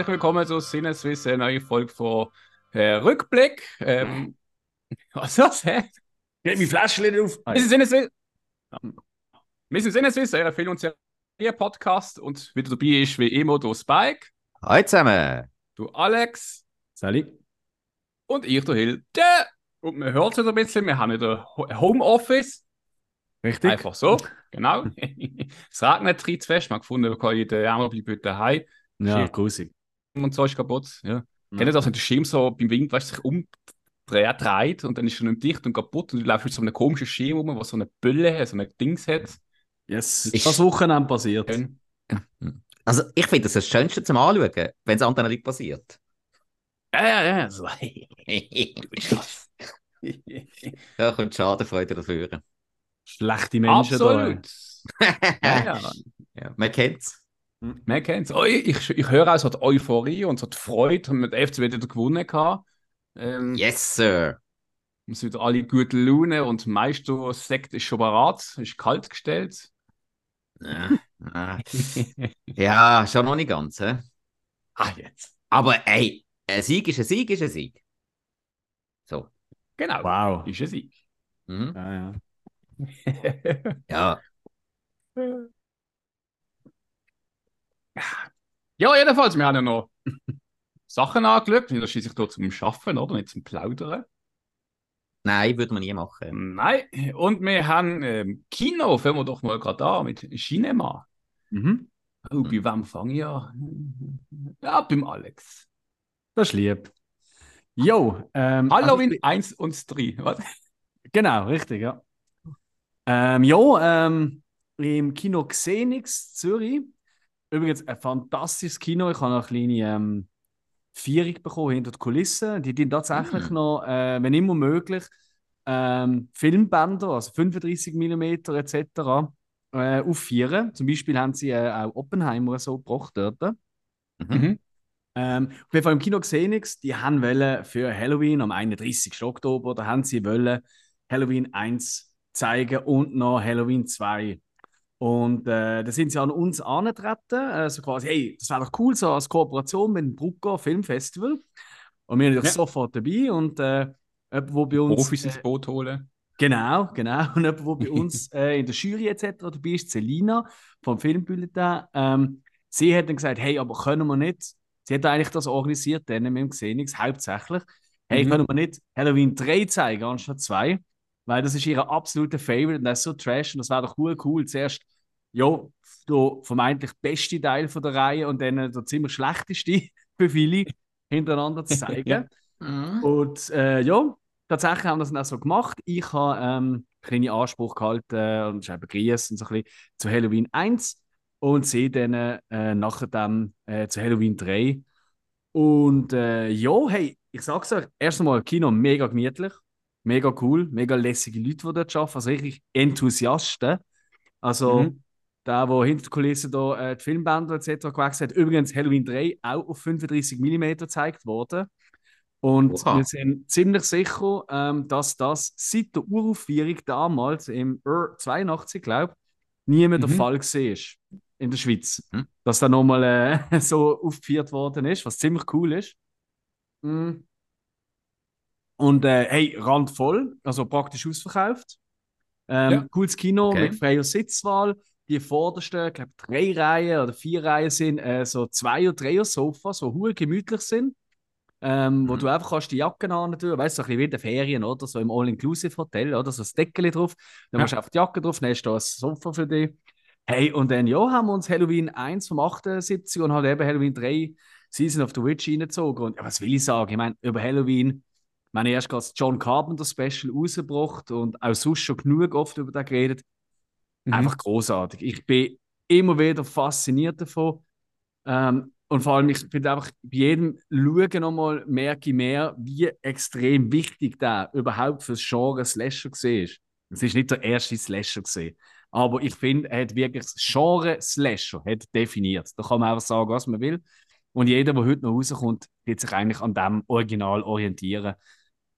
herzlich willkommen zu Sinneswiss, eine neue Folge von äh, Rückblick. Ähm, was ist das? Hä? Geht mein Fläschchen nicht auf. Wir sind Sinneswiss. Wir sind Sinneswiss, euer Film- und Serie-Podcast. Und wieder dabei ist wie immer du Spike, Hallo zusammen. du Alex Sally. und ich, der Hilde. Und man hört es ein bisschen, wir haben wieder Ho- Homeoffice. Richtig. Einfach so, genau. es regnet rein zu fest. Man gefunden, wir können in der Ärmel bleiben daheim. Ja, Shit. grusig. Und so ist kaputt. Ja. Kennt ihr das, wenn der Schirm so beim Wind weißt, sich umdreht dreht und dann ist er nicht dicht und kaputt und du läufst mit so einem komischen Schirm rum, der so eine Bülle hat, so ein Dings hat. Yes. Ist- das Wochenende passiert. Also ich finde das das Schönste zum Anschauen, wenn es anderen Leuten passiert. Ja, ja, ja. So. da kommt Schadenfreude dafür. Schlechte Menschen Absolut. Ja, ja. ja. ja, man kennt's. Man kennt es. Oh, ich, ich höre auch so die Euphorie und so die Freude. Und mit der FC wieder gewonnen gehabt. Ähm, Yes, sir. Wir sind wieder alle gute Laune und Meister Sekt ist schon bereit, ist kalt gestellt. Ja, ah. ja, schon noch nicht ganz. He? ah, jetzt. Aber ey, ein Sieg ist ein Sieg, ist ein Sieg. So. Genau. Wow. Ist ein Sieg. Mhm. Ja, ja. Ja, Ja, jedenfalls, wir haben ja noch Sachen angeschaut. Wir schließlich hier zum Schaffen, oder? Nicht zum Plaudern. nein, würde man nie machen. Nein. Und wir haben ähm, Kino, fangen wir doch mal gerade an mit Cinema. Mhm. Oh, bei wem fange ich an? Ja, beim Alex. Das ist lieb. Jo, ähm, Halloween also ich 1 und 3. Was? genau, richtig, ja. Ähm, jo, ähm, im Kino Xenix Zürich. Übrigens ein fantastisches Kino. Ich habe noch eine kleine ähm, Vierung bekommen hinter den Kulissen. Die dienen tatsächlich Mm. noch, äh, wenn immer möglich, ähm, Filmbänder, also 35 mm etc. Äh, aufführen. Zum Beispiel haben sie äh, auch Oppenheimer so gebracht dort. Mhm. Mhm. Ähm, auf jeden Fall im Kino Xenix, die haben wollen für Halloween am 31. Oktober, da haben sie wollen Halloween 1 zeigen und noch Halloween 2. Und äh, da sind sie an uns angetreten, äh, so quasi, hey, das wäre doch cool, so als Kooperation mit dem Brucker Filmfestival. Und wir natürlich Ja. sofort dabei und äh, jemand, wo bei uns... Profis äh, ins Boot holen. Genau, genau. Und jemand, der bei uns äh, in der Jury etc. dabei ist, Selina vom Filmbulletin, ähm, sie hat dann gesagt, hey, aber können wir nicht, sie hat eigentlich das organisiert, dann mit dem Xenix hauptsächlich, hey, Mhm. können wir nicht Halloween 3 zeigen anstatt 2, weil das ist ihre absolute Favorite und das ist so trash und das wäre doch cool, cool. Zuerst, ja, der vermeintlich beste Teil von der Reihe und dann der ziemlich schlechteste für viele hintereinander zu zeigen. Mhm. Und äh, ja, tatsächlich haben wir das dann auch so gemacht. Ich habe ähm, kleine Anspruch gehalten und schreibe Grüße und so ein bisschen zu Halloween 1 und sehe dann äh, nachher dann äh, zu Halloween 3. Und äh, ja, hey, ich sag's euch, erst einmal Kino mega gemütlich, mega cool, mega lässige Leute, die dort arbeiten, also richtig Enthusiasten. Also Mhm. der, der hinter der Kulisse da, äh, die Filmbänder etc. gewechselt hat. Übrigens Halloween 3 auch auf 35 mm gezeigt worden. Und Oha. wir sind ziemlich sicher, ähm, dass das seit der Uraufführung damals im R 82, glaube ich, nie mehr der Mhm. Fall war in der Schweiz. Mhm. Dass da nochmal äh, so aufgeführt worden ist, was ziemlich cool ist. Mm. Und äh, hey, randvoll, also praktisch ausverkauft. Ähm, Ja. Cooles Kino Okay. mit freier Sitzwahl. Die vordersten, ich glaube, drei Reihen oder vier Reihen sind äh, so zwei- oder dreier Sofas, die hure gemütlich sind. Ähm, Wo Mhm. du einfach kannst die Jacken an tun, weißt du, so ein bisschen wie in den Ferien, oder? So im All-Inclusive-Hotel, oder? So ein Deckchen drauf. Dann Ja. machst du einfach die Jacke drauf, dann hast du ein Sofa für dich. Hey, und dann, ja, haben wir uns Halloween 1 vom 78 und halt eben Halloween 3 Season of the Witch reingezogen. Und ja, was will ich sagen? Ich meine, über Halloween, ich meine, erst gerade John Carpenter Special rausgebracht und auch sonst schon genug oft über das geredet. Mhm. Einfach großartig. Ich bin immer wieder fasziniert davon. Ähm, und vor allem, ich bin einfach bei jedem Schauen nochmal, merke ich mehr, wie extrem wichtig der überhaupt für das Genre Slasher war. Es ist nicht der erste Slasher gesehen. Aber ich finde, er hat wirklich das Genre Slasher hat definiert. Da kann man einfach sagen, was man will. Und jeder, der heute noch rauskommt, wird sich eigentlich an dem Original orientieren.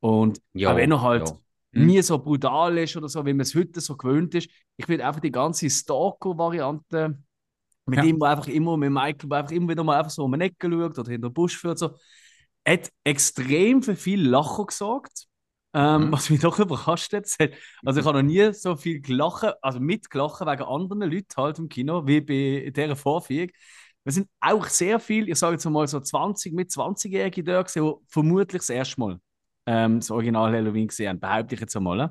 Und Ja, auch wenn er halt ja. Mhm. nie so brutal ist oder so, wie man es heute so gewöhnt ist, ich finde einfach die ganze Stalker-Variante, Mit Ja. ihm, der einfach immer, mit Michael, der einfach immer wieder mal einfach so um eine Ecke schaut oder hinter den Busch führt. So. Hat extrem für viel Lachen gesorgt. Ähm, Mhm. Was mich doch überrascht hat. Also ich habe noch nie so viel gelachen, also mitgelachen wegen anderen Leuten halt im Kino, wie bei dieser Vorführung. Wir sind auch sehr viel, ich sage jetzt mal so 20 mit 20-Jährigen da gewesen, die vermutlich das erste Mal ähm, das Original Halloween gesehen haben, behaupte ich jetzt einmal.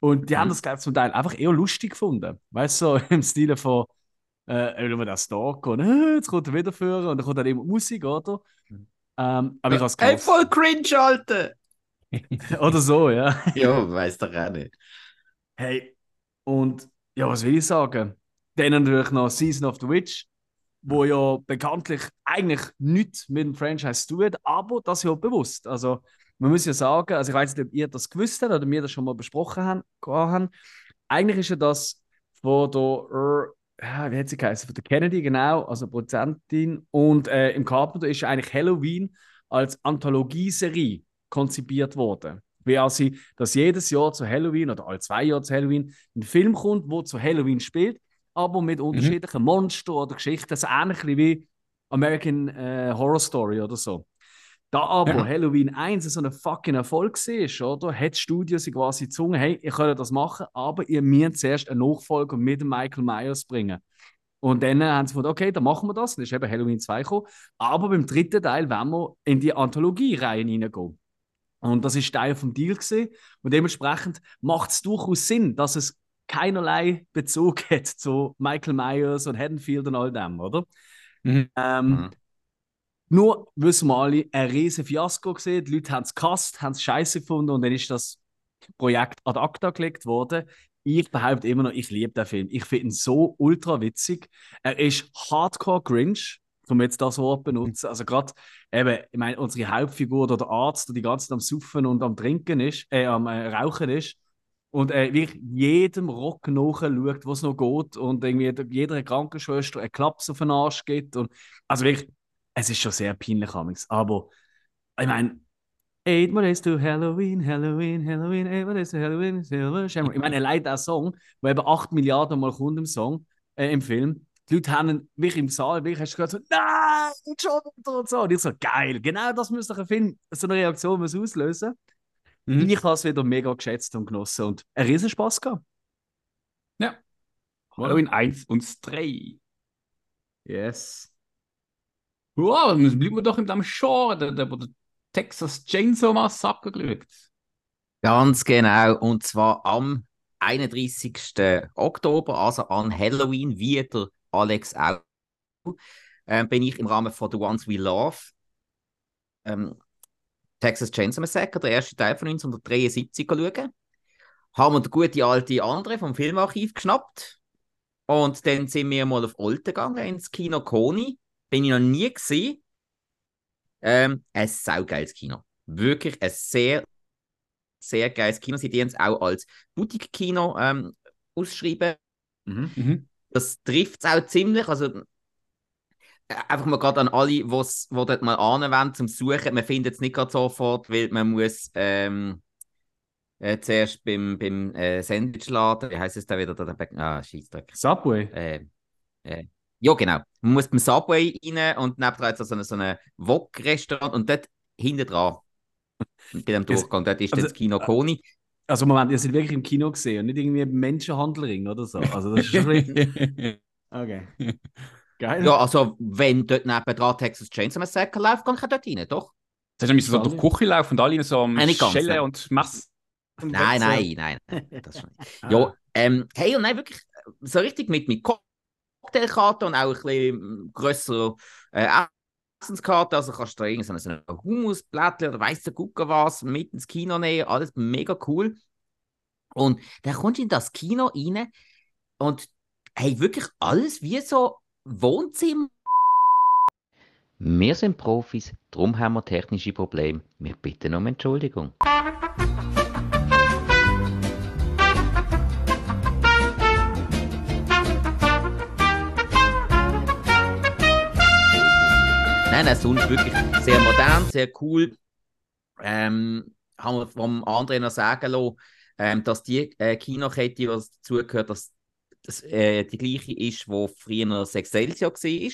Und die haben Mhm. das, glaube ich, zum Teil einfach eher lustig gefunden. Weißt du, so im Stile von, äh, wenn wir das Stalk und äh, jetzt kommt er wieder führen und dann kommt dann immer Musik, oder? Mhm. Ähm, aber ich habe es Ey, voll cringe, Alter! Oder so, ja. Ja, weiß doch auch nicht. Hey, und ja, was will ich sagen? Dann natürlich noch Season of the Witch, wo ja bekanntlich eigentlich nichts mit dem Franchise zu tun hat, aber das ja bewusst. Also, man muss ja sagen, also ich weiß nicht, ob ihr das gewusst habt oder wir das schon mal besprochen haben. Eigentlich ist ja das von der, äh, wie hat sie geheißen? Von der Kennedy, genau, also Produzentin. Und äh, im Carpenter ist eigentlich Halloween als Anthologieserie konzipiert worden. Wie also, dass jedes Jahr zu Halloween oder alle zwei Jahre zu Halloween ein Film kommt, wo zu Halloween spielt, aber mit unterschiedlichen Monstern oder Geschichten. So ähnlich wie American äh, Horror Story oder so. Da aber Ja. Halloween 1 so ein fucking Erfolg war, oder? Hat das Studio sie quasi gezwungen, hey, ihr könnt das machen, aber ihr müsst zuerst einen Nachfolger mit Michael Myers bringen. Und dann haben sie gesagt, okay, dann machen wir das. Dann ist eben Halloween 2 gekommen. Aber beim dritten Teil wollen wir in die Anthologie-Reihe hineingehen. Und das ist Teil vom Deal gewesen. Und dementsprechend macht es durchaus Sinn, dass es keinerlei Bezug hat zu Michael Myers und Haddonfield und all dem, oder? Mhm. Ähm, Mhm. Nur wissen wir alle, ein riesen Fiasko gesehen. Die Leute haben es gehasst, haben es scheiße gefunden und dann ist das Projekt ad acta gelegt worden. Ich behaupte immer noch, ich liebe den Film. Ich finde ihn so ultra witzig. Er ist hardcore cringe, um jetzt das Wort benutzen. Also gerade, eben, ich meine, unsere Hauptfigur oder der Arzt, der die ganze Zeit am Suffen und am Trinken ist, äh, am äh, Rauchen ist und äh, wirklich jedem Rock nachschaut, was noch geht und irgendwie jeder Krankenschwester einen Klaps auf den Arsch gibt. Und, also wirklich, es ist schon sehr peinlich, amigs. aber ich meine, Eight more days to Halloween, Halloween, Halloween, eight more days to Halloween, Silver Shamrock. Ich meine, allein der Song, der eben 8 Milliarden Mal kommt im Song, äh, im Film, die Leute haben wirklich im Saal, wirklich hast du gehört, so, nein, schon wieder und so. Und ich so, geil, genau das müsste ein Film, so eine Reaktion muss auslösen. Mhm. Ich habe es wieder mega geschätzt und genossen und einen riesen Spaß gehabt. Ja. Halloween 1 und 3. Yes. Wow, dann bleiben wir doch in dem Genre, der, der, der Texas Chainsaw Massacre geschaut. Ganz genau. Und zwar am 31. Oktober, also an Halloween, wie der Alex auch, ähm, bin ich im Rahmen von The Ones We Love ähm, Texas Chainsaw Massacre, der erste Teil von 1973, schauen. Haben wir den gute alte andere vom Filmarchiv geschnappt. Und dann sind wir mal auf Olten gegangen, ins Kino Koni. Bin ich noch nie gesehen. Ähm, ein saugeiles Kino. Wirklich ein sehr, sehr geiles Kino. Sie die es auch als Boutique-Kino ähm, ausschreiben. Mhm. Das trifft es auch ziemlich. Also, äh, einfach mal gerade an alle, die dort mal anwenden zum Suchen. Man findet es nicht gerade sofort, weil man muss ähm, äh, zuerst beim, beim äh, Sandwichladen, wie heißt es da wieder? Da, da, ah, Scheissdreck. Subway. Äh, äh, ja, genau. Man muss beim Subway rein und nebendran ist so ein, so ein Wok-Restaurant und dort hinten dran, bei dem Durchgang, dort ist also, das Kino Koni. Also Moment, ihr seid wirklich im Kino gesehen und nicht irgendwie im Menschenhandelring oder so. Also das ist schon. Okay. Geil. Ja, also wenn dort nebendran Texas Chainsaw Massacre läuft, kann ich dort rein, doch? Das heißt, wir müssen so durch die Küche laufen und alle so am Schellen und Messen. Nein, nein, nein, nein, das schon nicht. Ah. Ja, ähm, hey, und nein, wirklich so richtig mit, mit Cocktailkarte und auch ein bisschen grösser äh, Essenskarte. Also kannst du da irgendeine so eine Humusblättchen oder weiss der Gucker was mit ins Kino nehmen. Alles mega cool. Und dann kommst du in das Kino rein und hey, wirklich alles wie so Wohnzimmer. Wir sind Profis, darum haben wir technische Probleme. Wir bitten um Entschuldigung. Nein, nein, sonst wirklich sehr modern, sehr cool. Ähm, haben wir vom anderen noch sagen lassen, ähm, dass die äh, Kinokette, die was dazugehört, dass das, äh, die gleiche ist, wo früher Sexcelsior war,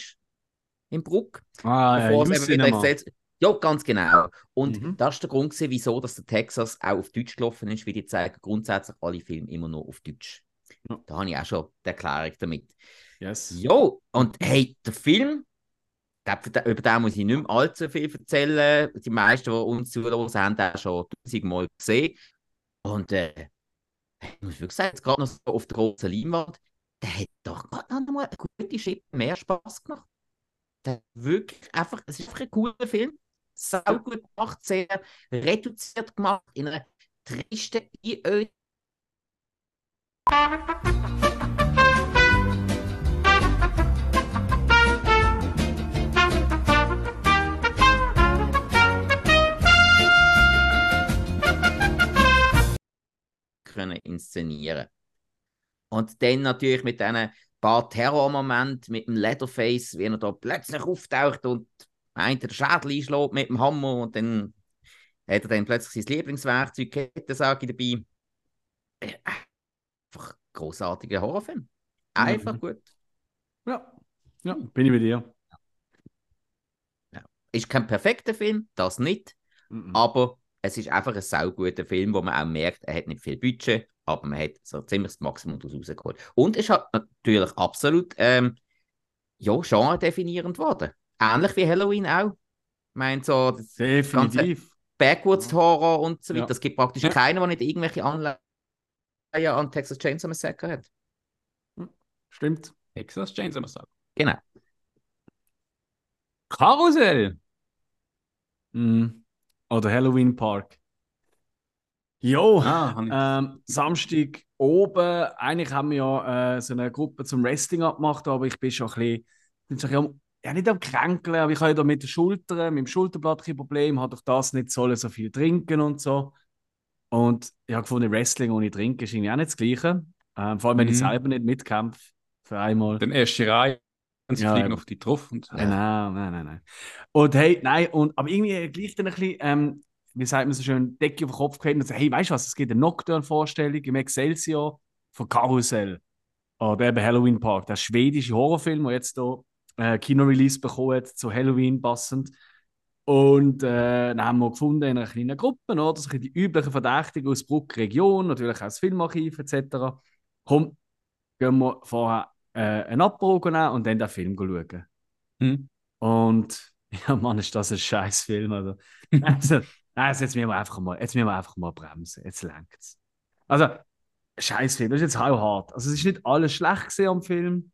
im Bruck. Ah, ja, Bevor im es eben wieder Cinema. Excelsior- Ja, ganz genau. Und Mhm. das ist der Grund, gewesen, wieso dass der Texas auch auf Deutsch gelaufen ist, weil die zeigen grundsätzlich alle Filme immer nur auf Deutsch. Ja. Da habe ich auch schon die Erklärung damit. Yes. Jo, und hey, der Film, über den muss ich nicht mehr allzu viel erzählen. Die meisten, die uns zuhören, haben den schon tausendmal gesehen. Und äh, ich muss wirklich sagen, jetzt gerade noch so auf der großen Leinwand, der hat doch gerade noch mal eine gute Schippe mehr Spaß gemacht. Der wirklich einfach, es ist einfach ein cooler Film. Sau gut gemacht, sehr reduziert gemacht, in einer tristen, einöden können inszenieren. Und dann natürlich mit diesen paar Terrormomenten, mit dem Leatherface, wie er da plötzlich auftaucht und meint, der Schädel einschlägt mit dem Hammer und dann hat er dann plötzlich sein Lieblingswerkzeug, Kettensage dabei. Äh, Einfach großartiger Horrorfilm. Einfach Mhm. gut. Ja. ja, bin ich bei dir. Ist kein perfekter Film, das nicht, Mhm. aber es ist einfach ein sauguter Film, wo man auch merkt, er hat nicht viel Budget, aber man hat so ziemlich das Maximum daraus rausgeholt. Und es hat natürlich absolut ähm, ja, genre-definierend geworden. Ähnlich wie Halloween auch. Ich meine, so das Definitiv. Backwoods-Horror und so weiter. Ja. Es gibt praktisch Ja. keinen, der nicht irgendwelche Anleihen an Texas Chainsaw Massacre hat. Stimmt. Texas Chainsaw Massacre. Genau. Karussell! Mhm. Oder Halloween Park. Jo, Ah, ich- ähm, Samstag oben. Eigentlich haben wir ja äh, so eine Gruppe zum Wrestling abgemacht, aber ich bin schon ein bisschen, bin schon ein bisschen am, ja, nicht am Kränkeln, aber ich habe ja da mit der Schulter, mit dem Schulterblatt ein Problem, habe durch das nicht sollen so viel trinken und so. Und ich habe gefunden, Wrestling ohne Trinken ist irgendwie auch nicht das Gleiche. Ähm, vor allem, wenn ich Mhm. selber nicht mitkämpfe. Für einmal. Dann erste Reihe und sie Ja, fliegen auf die drauf. Und, Nein, nein, nein, nein, nein. Und hey, nein, und, aber irgendwie gleich dann ein bisschen, ähm, wie sagt man so schön, Decke auf den Kopf gehalten und so, hey, weißt du was, es gibt eine Nocturne-Vorstellung im Excelsior von Karussell. Oder eben Halloween Park, der schwedische Horrorfilm, der jetzt hier äh, Kino-Release bekommen hat, zu Halloween passend. Und äh, dann haben wir gefunden in einer kleinen Gruppe, oder? Ein bisschen die üblichen Verdächtigen aus Bruck-Region, natürlich auch das Filmarchiv etc. Komm, gehen wir vorher äh, einen Abbruch nehmen und dann den Film schauen. Hm. Und ja, Mann, ist das ein scheiß Film. Also, also, also jetzt müssen wir einfach mal, jetzt müssen wir einfach mal bremsen. Jetzt längt's. Also, scheiß Film, das ist jetzt auch hart. Also, es ist nicht alles schlecht gesehen am Film,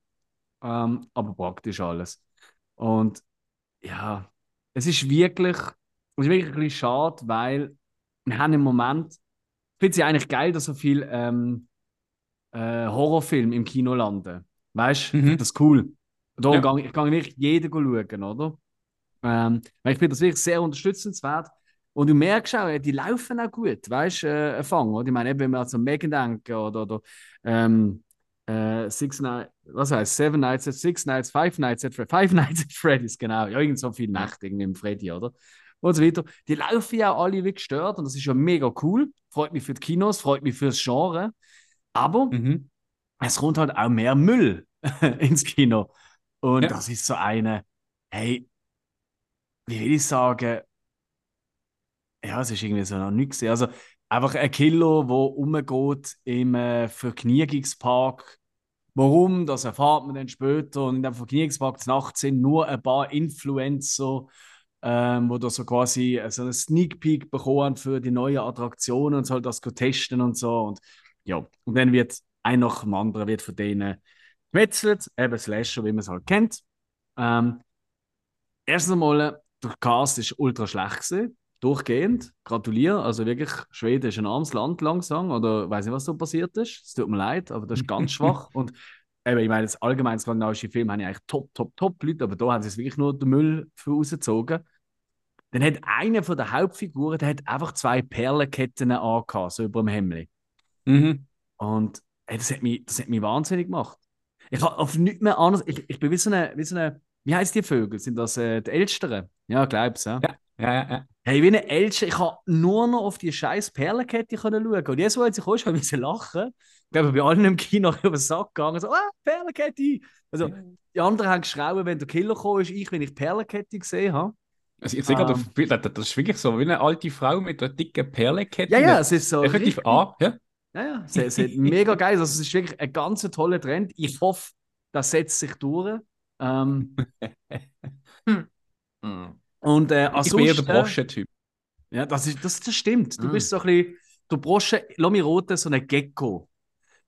ähm, aber praktisch alles. Und ja, es ist wirklich, es ist wirklich ein bisschen schade, weil wir haben im Moment, ich finde es ja eigentlich geil, dass so viel ähm, äh, Horrorfilme im Kino landen. Weißt du, Mhm. das cool. Da Ja. gang, ich gehe wirklich jeden schauen, oder? Ähm, ich finde das wirklich sehr unterstützenswert. Und du merkst auch, die laufen auch gut, weißt du, äh, Fang, oder? Ich meine, eben, wenn wir an so Megan denken oder, oder ähm, äh, Six Nights, was heißt, Seven Nights at Six Nights, Five Nights at Fre Five Nights at Freddy's, genau. Ja, irgend so viele Nächte irgendwie im Freddy, oder? Und so weiter. Die laufen ja alle wie gestört und das ist ja mega cool. Freut mich für die Kinos, freut mich fürs Genre. Aber Mhm. Es kommt halt auch mehr Müll ins Kino. Und Ja. das ist so eine, hey, wie will ich sagen, ja, es ist irgendwie so noch nichts. Also einfach ein Killer, der rumgeht im äh, Vergnügungspark. Warum? Das erfahrt man dann später. Und in dem Vergnügungspark Nacht sind nur ein paar Influencer, ähm, wo da so quasi äh, so einen Sneak Peek bekommen für die neuen Attraktionen und soll das go testen und so. Und ja, und dann wird ein nach dem anderen wird von denen gemetzelt, eben Slasher, wie man es halt kennt. Ähm, erstens einmal, der Cast ist ultra schlecht gewesen, durchgehend. Gratuliere, also wirklich, Schweden ist ein armes Land langsam, oder weiß nicht, was da passiert ist. Es tut mir leid, aber das ist ganz schwach. Und eben, ich meine, das allgemein skandinavische Film haben ja eigentlich top, top, top Leute, aber da haben sie es wirklich nur den Müll für rausgezogen. Dann hat einer von der Hauptfiguren, der hat einfach zwei Perlenketten angehabt, so über dem Hemd. Mhm. Und ey, das, hat mich, das hat mich wahnsinnig gemacht. Ich habe auf nichts mehr anderes. Ich, ich bin wie so eine, wie so eine, wie heißt die Vögel? Sind das äh, die Elsteren? Ja, glaub's, ja. Ja. Ja, ja, ja. Hey, wie ein Elche, ich habe nur noch auf die scheiß Perlenkette können schauen. Und jetzt, als ich kam, habe ich lachen. Ich glaube, bei allen im Kino über den Sack gegangen. So, ah, Perlenkette! Also, die anderen haben geschraubt, wenn der Killer kam, ist ich, wenn ich Perlenkette gesehen habe. Also ich sehe gerade Bild, das ist wirklich so wie eine alte Frau mit einer dicken Perlenkette. Ja, ja, es ist so. Effektiv richtig- an. Ja? Ja, ja, es ist mega geil. Also, es ist wirklich ein ganz toller Trend. Ich hoffe, das setzt sich durch. Ähm, Mhm. und äh, Ich bin eher der Broschen-Typ. Ja, das, ist, das, das stimmt. Du Mm. bist so ein bisschen, du Brosche, Lomi Rote, so ein Gecko.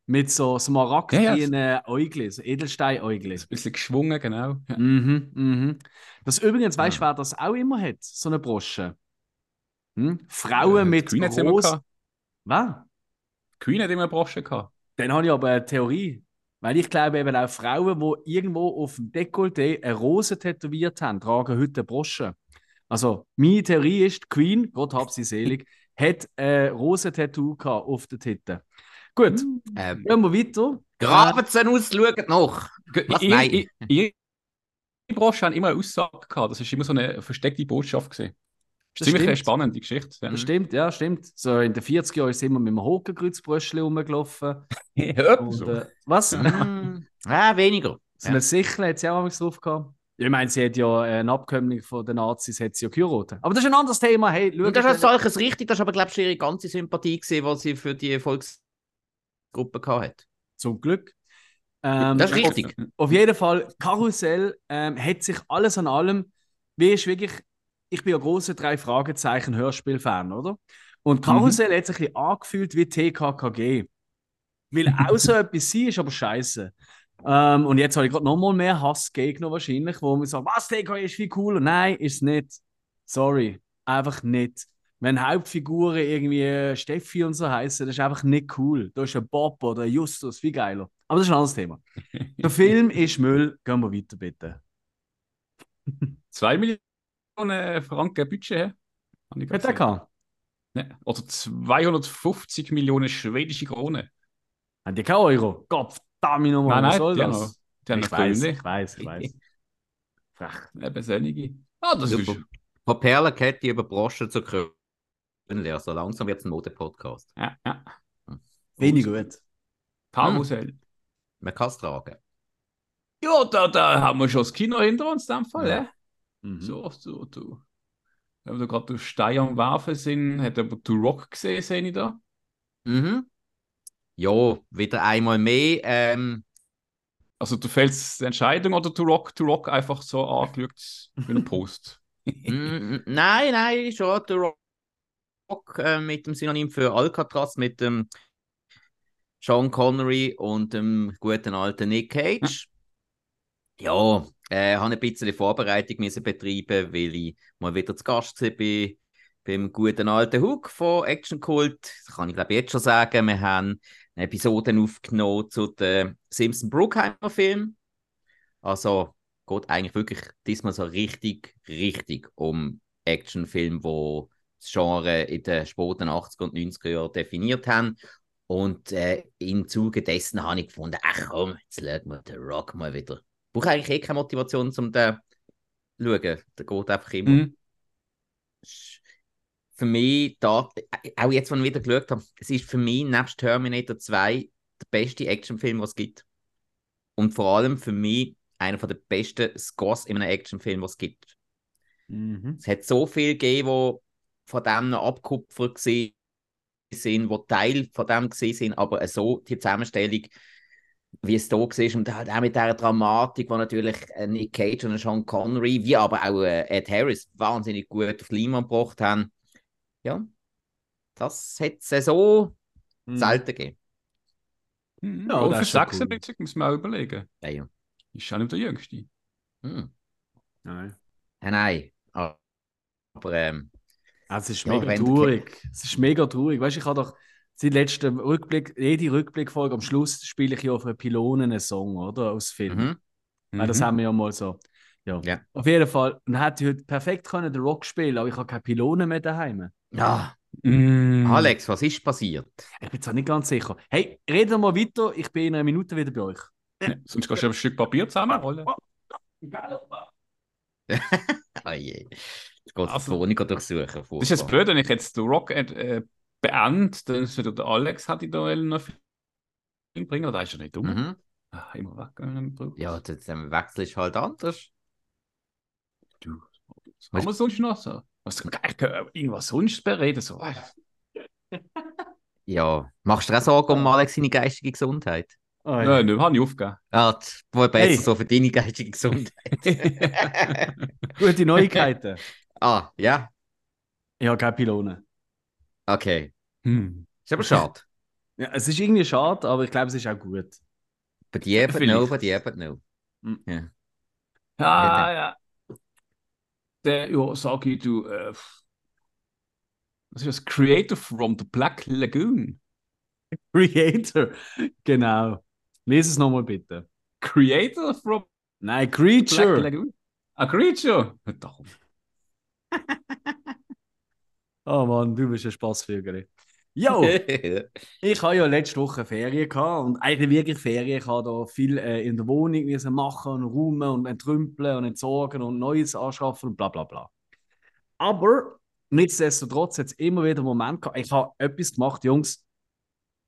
Mit so smaragdgrünen Ja, Äugeln, so Edelsteinäugeln. Ein bisschen geschwungen, genau. Ja. Mhm, mhm. Das übrigens, weißt du, wer das auch immer hat, so eine Brosche? Hm? Frauen Äh, mit immer groß. gehabt. Was? Queen hat immer eine Brosche gehabt. Dann habe ich aber eine Theorie. Weil ich glaube eben auch Frauen, die irgendwo auf dem Dekolleté eine Rose tätowiert haben, tragen heute eine Brosche. Also, meine Theorie ist, die Queen, Gott hab sie selig, hat ein Rosentattoo gehabt auf den Titten. Gut, Ähm, gehen wir weiter. graben sie aus, schaut nach. Was? Nein. ihr- Ihre Brosche haben immer eine Aussage gehabt. Das ist immer so eine versteckte Botschaft gewesen. Das ist ziemlich stimmt. eine spannende Geschichte. Ja. Das stimmt, ja, stimmt. So in den 40er Jahren sind wir mit einem Hakenkreuzbröschchen rumgelaufen. Und, äh, was? Mm, ah, weniger. So eine Sichel hat sie auch manchmal drauf gehabt. Ich meine, sie hat ja äh, einen Abkömmling von den Nazis, hat sie ja geheiratet. Aber das ist ein anderes Thema. Hey, schau Und das ist als schnell- solches richtig, das ist aber, glaube ich, ihre ganze Sympathie gewesen, die sie für die Volksgruppe gehabt hat. Zum Glück. Ähm, Das ist richtig. Auf jeden Fall, Karussell ähm, hat sich alles an allem, wie ist wirklich, ich bin ja großer drei Fragezeichen Hörspiel-Fan, oder? Und Karussell hat sich ein bisschen angefühlt wie TKKG. Weil auch so etwas sie ist aber scheiße. Ähm, und jetzt habe ich gerade nochmal mehr Hassgegner wahrscheinlich, wo man sagt, was, TKKG ist viel cooler. Nein, ist nicht. Sorry, einfach nicht. Wenn Hauptfiguren irgendwie äh, Steffi und so heißen, das ist einfach nicht cool. Da ist ein Bob oder ein Justus, viel geiler. Aber das ist ein anderes Thema. Der Film ist Müll. Gehen wir weiter, bitte. Zwei Millionen Franken Budget. hä? Habe ich Hat er gehabt? Ja. Oder 250 Millionen schwedische Kronen. Haben die keinen Euro? Gott, verdammt nochmal, Nein, was nein, soll das? noch- Die haben ich weiß, ich weiß, ich weiß. Frech. Eben Sonnige. Ah, das ist. Super. Von Perlenkette über Brosche zur Krönle. So langsam wird es ein Modepodcast. Ja, ja. Wenig gut. Karussell. Man kann es tragen. Ja, da, da haben wir schon das Kino hinter uns, in dem Fall. Ja. Ja. Mhm. So, so, du. Wenn wir da gerade durch Stein am Werfen sind, hat aber The Rock gesehen, sehe ich da. Mhm. Ja, wieder einmal mehr. Ähm, Also, du fällst die Entscheidung oder The Rock, The Rock einfach so angeschaut wie ein Post. mm, nein, nein, schon der Rock äh, mit dem Synonym für Alcatraz, mit dem Sean Connery und dem guten alten Nick Cage. Ja, äh, habe ein bisschen Vorbereitung müssen betreiben, weil ich mal wieder zu Gast war bei, beim guten alten Hook von Action Cult. Das kann ich glaube jetzt schon sagen. Wir haben eine Episode aufgenommen zu dem Simpson Brookheimer Film. Also geht eigentlich wirklich diesmal so richtig, richtig um Actionfilm, wo das Genre in den späten 80er und 90er Jahren definiert haben. Und äh, im Zuge dessen habe ich gefunden, ach komm, jetzt schauen wir den Rock mal wieder. Brauche eigentlich eh keine Motivation, um den zu schauen. Der geht einfach immer. Mhm. Für mich, da, auch jetzt, wenn ich wieder geschaut habe, es ist für mich nebst Terminator 2 der beste Actionfilm, was es gibt. Und vor allem für mich einer der besten Scores in einem Actionfilm, was es gibt. Mhm. Es hat so viel gegeben, wo von dem noch gewesen sind, wo Teil von dem gesehen sind, aber so die Zusammenstellung, wie es da war, und halt auch mit dieser Dramatik, wo natürlich äh, Nick Cage und Sean Connery, wie aber auch äh, Ed Harris wahnsinnig gut auf die Leinwand gebracht haben. Ja, das hat es so Mhm. selten gegeben. Mhm. Ja, Ja, das für ist schon 76 muss man auch überlegen. Ja, ja. Ist auch nicht der Jüngste. Hm. Nein. Ja, nein. Aber ähm, Also, es ist Ja, mega traurig. Es ist mega traurig. Weißt du, ich habe doch seit letztem Rückblick, jede Rückblickfolge am Schluss spiele ich ja auf einen Pylonen einen Song, oder? Aus Film. mhm. Weil das Mhm. haben wir ja mal so. Ja. Ja. Auf jeden Fall. Und hätte ich heute perfekt können den Rock spielen, aber ich habe keine Pylonen mehr daheim. ja, Mhm. Alex, was ist passiert? Ich bin zwar nicht ganz sicher. Hey, reden wir weiter. Ich bin in einer Minute wieder bei euch. Ja, sonst kannst du ein Stück Papier zusammenrollen. Oh je. Ich gehe Also- also, Phonik durchsuchen. Das ist jetzt blöd, wenn ich jetzt The Rock äh, beende, dann ist wieder der Alex, hat die da noch Film bringen, oder ist er nicht dumm? Mhm. Ah, immer weg. Ja, der Wechsel ist halt anders. Du, was haben wir sonst noch so? Was ich irgendwas sonst bereden? So. Ja, machst du dir auch Sorgen um Alex seine geistige Gesundheit? Oh, ja. Nein, nicht, habe ich aufgegeben. Ja, die- wo besser Hey. so für deine geistige Gesundheit. Gute Neuigkeiten. ah, ja, Ich habe keine Pylone. okay. Hm. Ist aber schade. Ja, es ist irgendwie schade, aber ich glaube, es ist auch gut. Bei dir eben Vielleicht. noch, bei dir eben noch. Mhm. Ja. Ja, ja. Der, ja, sag ich, du, äh, was ist das? Creator from the Black Lagoon. Creator. Genau. Lies es nochmal bitte. Creator from Nein, Black Creature. Lagoon? A Creature? Doch. Oh Mann, du bist ein Spaßvögel. Jo, ich habe ja letzte Woche Ferien gehabt und eigentlich wirklich Ferien. Ich habe da viel äh, in der Wohnung müssen machen und räumen und entrümpeln und entsorgen und Neues anschaffen und bla bla bla. Aber nichtsdestotrotz hat es immer wieder Momente gehabt. Ich habe etwas gemacht, Jungs.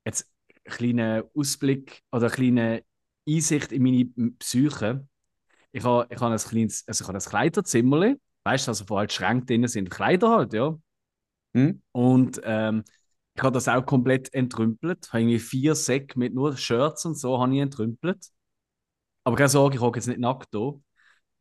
Jetzt ein kleiner Ausblick oder eine kleine Einsicht in meine Psyche. Ich habe, ich habe ein kleines, also ich habe ein Kleiderzimmer, weißt du, also wo halt Schränke drin sind, Kleider halt, ja. Hm? Und ähm, ich habe das auch komplett entrümpelt. Ich habe irgendwie vier Säcke mit nur Shirts und so habe ich entrümpelt. Aber keine Sorge, ich hocke jetzt nicht nackt da.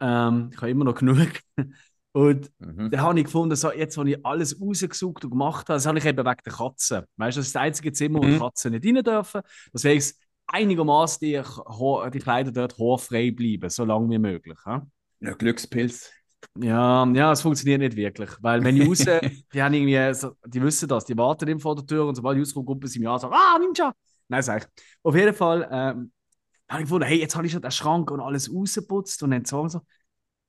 Ähm, ich habe immer noch genug. Und Mhm. dann habe ich gefunden, so, jetzt, wo ich alles rausgesucht und gemacht habe, das habe ich eben wegen der Katzen. Weißt du, das ist das einzige Zimmer, wo die Mhm. Katzen nicht rein dürfen. Deswegen ist einigermaßen die, die Kleider dort haarfrei bleiben, so lange wie möglich. Ja? Ja, Glückspilz. Ja, ja, es funktioniert nicht wirklich. Weil wenn ich raus, die haben irgendwie, so, die wissen das, die warten immer vor der Tür und sobald ich rauskomme, gucken sie mich an sagen, ah, Ninja! Nein, sag ich. Auf jeden Fall ähm, habe ich gefunden, hey, jetzt habe ich schon den Schrank und alles rausgeputzt und dann sagen so,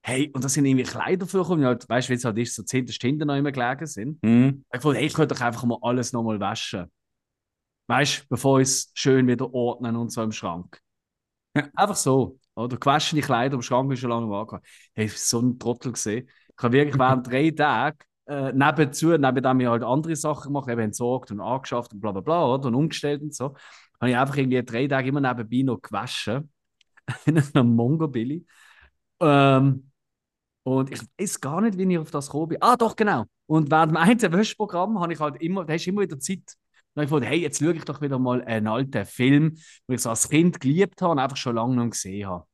hey, und da sind irgendwie Kleider vorgekommen, halt, weißt du, wie es halt ist, so zehn Stunden noch immer gelegen sind. Hm. Ich fand, hey, ich könnte doch einfach mal alles nochmal waschen. Weißt du, bevor ich es schön wieder ordnen und so im Schrank. Ja. Einfach so. Oder gewaschene Kleider im Schrank ist schon lange. Hey, ich war so ein Trottel gesehen. Ich habe wirklich während drei Tagen äh, nebenzu, neben dem ich halt andere Sachen gemacht, eben entsorgt und angeschafft und bla bla bla, oder? Und umgestellt und so, habe ich einfach irgendwie drei Tage immer nebenbei noch gewaschen. In einem Mongo-Billy. Ähm, und ich weiß gar nicht, wie ich auf das gekommen bin. Ah, doch, genau. Und während dem einen Wäschprogramm habe ich halt immer, da ist immer wieder Zeit. Und ich gedacht, hey, jetzt schaue ich doch wieder mal einen alten Film, den ich so als Kind geliebt habe und einfach schon lange nicht gesehen habe.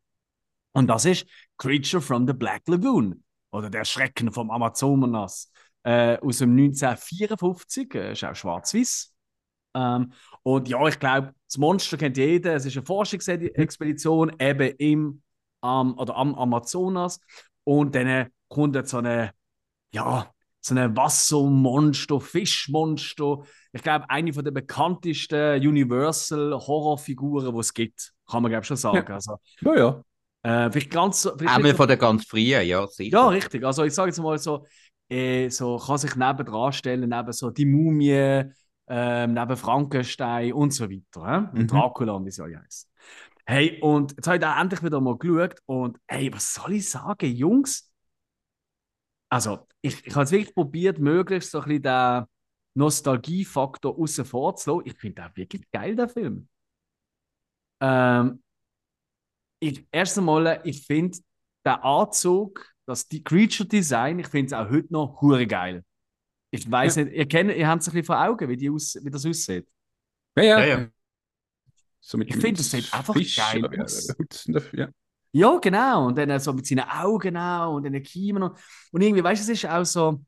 Und das ist Creature from the Black Lagoon oder Der Schrecken vom Amazonas äh, aus dem 1954. Äh, ist auch schwarz-weiß. Ähm, und ja, ich glaube, das Monster kennt jeder. Es ist eine Forschungsexpedition eben im am, oder am Amazonas. Und dann kommt jetzt so eine, ja, so ein Wassermonster, Fischmonster. Ich glaube, eine von der bekanntesten Universal-Horrorfiguren, die es gibt. Kann man, glaube ich, schon sagen. Also, Ja, ja. äh, vielleicht ganz. Vielleicht so- von der ganz frühen, ja, sicher. ja, richtig. Also ich sage jetzt mal so, äh, so kann sich neben dran stellen, neben so die Mumie, ähm, neben Frankenstein und so weiter. Und Mhm. Dracula und wie sie alle heißen. Hey, und jetzt habe ich da endlich wieder mal geschaut und hey, was soll ich sagen, Jungs? Also, ich, ich habe es wirklich probiert, möglichst so ein bisschen den Nostalgiefaktor außen vor zu lassen. Ich finde den wirklich geil, der Film. Ähm, ich, erst einmal, ich finde der Anzug, das die Creature Design, ich finde es auch heute noch hure geil. Ich weiß nicht, ihr kennt, ihr habt es ein bisschen vor Augen, wie, die aus, wie das aussieht. Ja, ja. Ja, ja. So Ich finde, das sieht einfach geil ja, aus. Ja. Ja, genau. Und dann so mit seinen Augen auch und den Kiemen. Und, und irgendwie, weißt du, es ist auch so.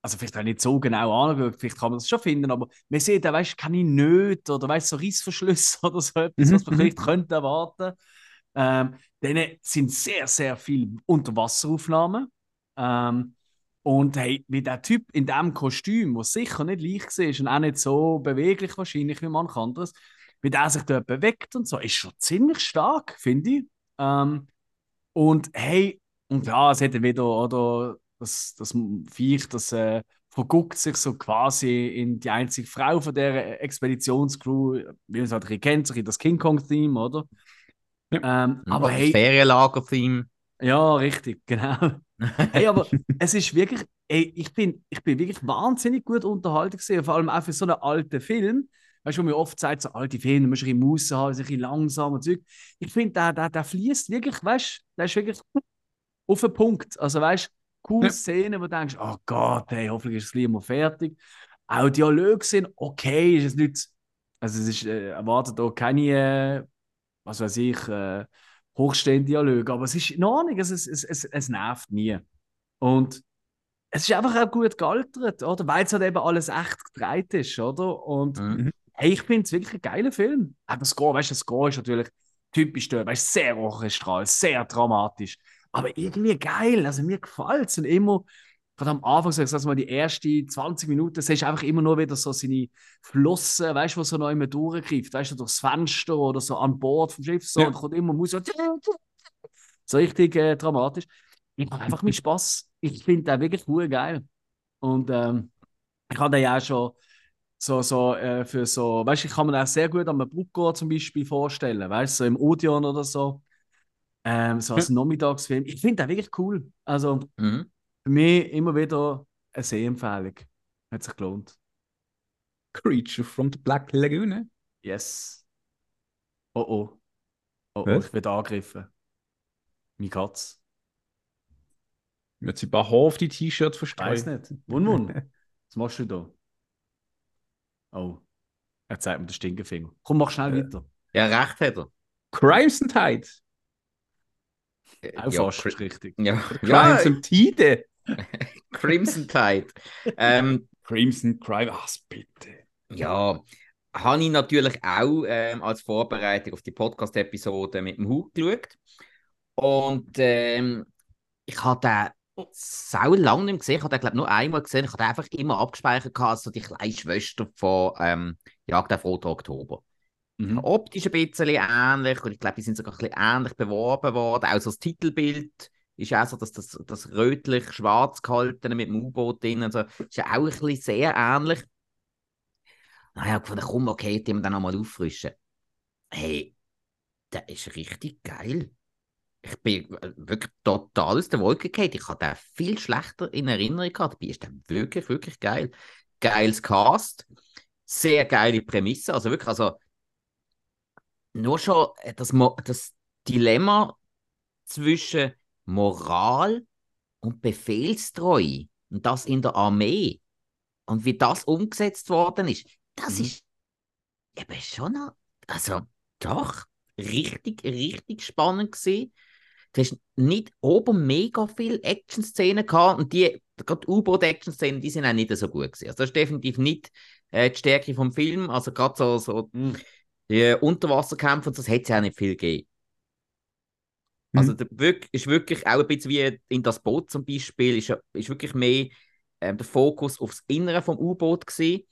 Also, vielleicht auch nicht so genau angeschaut, vielleicht kann man das schon finden, aber man sieht auch, weißt du, keine Nöte oder weißt so Rissverschlüsse oder so etwas, Mhm, was man mhm. vielleicht könnte erwarten. Ähm, dann sind sehr, sehr viele Unterwasseraufnahmen. Ähm, und hey, wie der Typ in diesem Kostüm, was sicher nicht leicht war und auch nicht so beweglich wahrscheinlich wie manch anderes, wie der sich dort bewegt und so, ist schon ziemlich stark, finde ich. Ähm, und hey, und ja, es hat dann wieder, oder, das, das Viech, das äh, verguckt sich so quasi in die einzige Frau von der Expeditionscrew, wie man es halt kennt, so ein bisschen das King Kong-Theme, oder? Ähm, aber das hey, Ferienlager-Theme. ja, richtig, genau. hey, aber es ist wirklich, ey, ich, bin, ich bin wirklich wahnsinnig gut unterhalten gesehen, vor allem auch für so einen alten Film. Weißt du, wo mir oft sagt, so alte Filme, musst du ein bisschen Musse haben, ein bisschen langsam und Zeug. Ich finde, der, der, der fließt wirklich, weißt du, der ist wirklich auf den Punkt. Also, weißt du, coole Ja. Szenen, wo du denkst, oh Gott, hey, hoffentlich ist es gleich mal fertig. Auch Dialoge sind okay, ist es nicht, also es ist, äh, erwartet auch keine, äh, was weiß ich, äh, hochstehende Dialoge, aber es ist in Ordnung, es, es, es, es, es nervt nie. Und es ist einfach auch gut gealtert, oder? Weil es halt eben alles echt gedreht ist, oder? Und Mhm. Hey, ich finde es wirklich ein geiler Film. Auch das Score, weißt du, das Score ist natürlich typisch dort, weißt sehr orchestral, sehr dramatisch, aber irgendwie geil. Also mir gefällt es. Und immer, gerade am Anfang, sag ich mal, die ersten 20 Minuten, siehst du einfach immer nur wieder so seine Flossen, weißt du, wo so noch immer durchgreift, weißt du, durchs Fenster oder so an Bord vom Schiff, so, Ja. und kommt immer Musik. So richtig äh, dramatisch. Ich habe einfach meinen Spaß. Ich finde den wirklich cool geil. Und ähm, ich habe den ja auch schon so, so äh, für so, weißt du, ich kann mir auch sehr gut am Bruckgor zum Beispiel vorstellen, weißt du, so im Odeon oder so. Ähm, so als Nachmittagsfilm. Ich finde den wirklich cool. Also Mhm. für mich immer wieder eine Sehempfehlung. Hat sich gelohnt. Creature from the Black Lagoon. ne? Yes. Oh oh. Oh oh, ich werde angegriffen. Meine hat sie ein paar auf die T-Shirts Ich verstreut. weiß nicht. Wun Wun. Was machst du da? Oh. Er zeigt mir den Stinkefinger. Komm, mach schnell Äh. weiter. Ja, recht hat er. Crimson Tide. Äh, Auch ja, fast Cri- richtig. Ja, ja Crimson Tide. Crimson Tide. ähm, Crimson Crime. Ach, bitte. ja, habe ich natürlich auch ähm, als Vorbereitung auf die Podcast-Episode mit dem Hut geschaut. Und ähm, ich habe den sau lange nicht gesehen. Ich habe den, glaube nur einmal gesehen. Ich habe den einfach immer abgespeichert als so die kleine Schwester von ähm, Jagd auf Roter Oktober. Mhm. Optisch ein bisschen ähnlich und ich glaube, die sind sogar ein bisschen ähnlich beworben worden. Auch so das Titelbild ist auch so, dass das, das rötlich-schwarz gehaltene mit dem U-Boot drin und so, ist ja auch ein bisschen sehr ähnlich. Naja, gefunden, komm, okay, die wir dann nochmal auffrischen. Hey, der ist richtig geil. Ich bin äh, wirklich total aus der Wolke gefallen. Ich habe den viel schlechter in Erinnerung gehabt. Dabei ist der wirklich, wirklich geil. Geiles Cast, sehr geile Prämisse. Also wirklich, also nur schon äh, das, das Dilemma zwischen Moral und Befehlstreue und das in der Armee und wie das umgesetzt worden ist, das Mhm. ist eben schon noch, also doch, richtig, richtig spannend gewesen. Du hast nicht oben mega viele Action-Szenen gehabt und die, gerade U-Boot-Action-Szenen, die sind auch nicht so gut gewesen. Also das ist definitiv nicht äh, die Stärke vom Film, also gerade so, so Mhm. die Unterwasserkämpfe und das hätte es auch nicht viel gegeben. Also der ist wirklich auch ein bisschen wie in das Boot zum Beispiel, ist, ist wirklich mehr ähm, der Fokus aufs Innere vom U-Boot gewesen.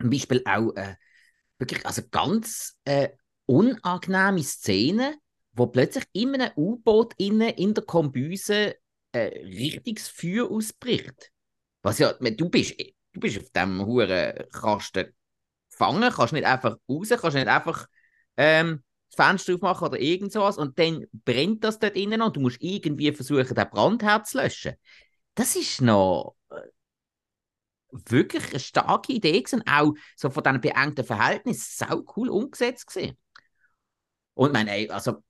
Zum Beispiel auch äh, wirklich also ganz äh, unangenehme Szenen, wo plötzlich in einem U-Boot in der Kombüse äh, richtiges Feuer ausbricht. Was ja, du bist, du bist auf dem huren Kasten gefangen, kannst nicht einfach raus, kannst nicht einfach ähm, das Fenster aufmachen oder irgend sowas und dann brennt das dort innen und du musst irgendwie versuchen, den Brandherd zu löschen. Das ist noch äh, wirklich eine starke Idee gewesen, auch so von diesen beengten Verhältnissen, sau cool umgesetzt gewesen. Und meine, also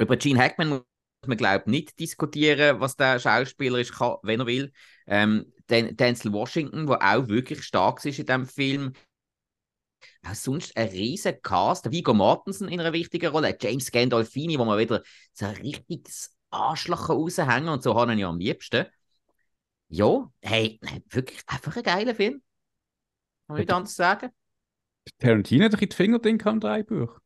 über Gene Hackman muss man glaube ich nicht diskutieren, was der Schauspieler ist, kann, wenn er will. Ähm, Dan Denzel Washington, der auch wirklich stark ist in diesem Film. Auch sonst ein riesen Cast. Viggo Mortensen in einer wichtigen Rolle. James Gandolfini, wo man wieder so ein richtiges Arschloch raushängen und so haben ihn ja am liebsten. Ja, hey, wirklich einfach ein geiler Film. Kann ich nicht anders sagen. Tarantino hat doch in die Finger drin am Dreibuch.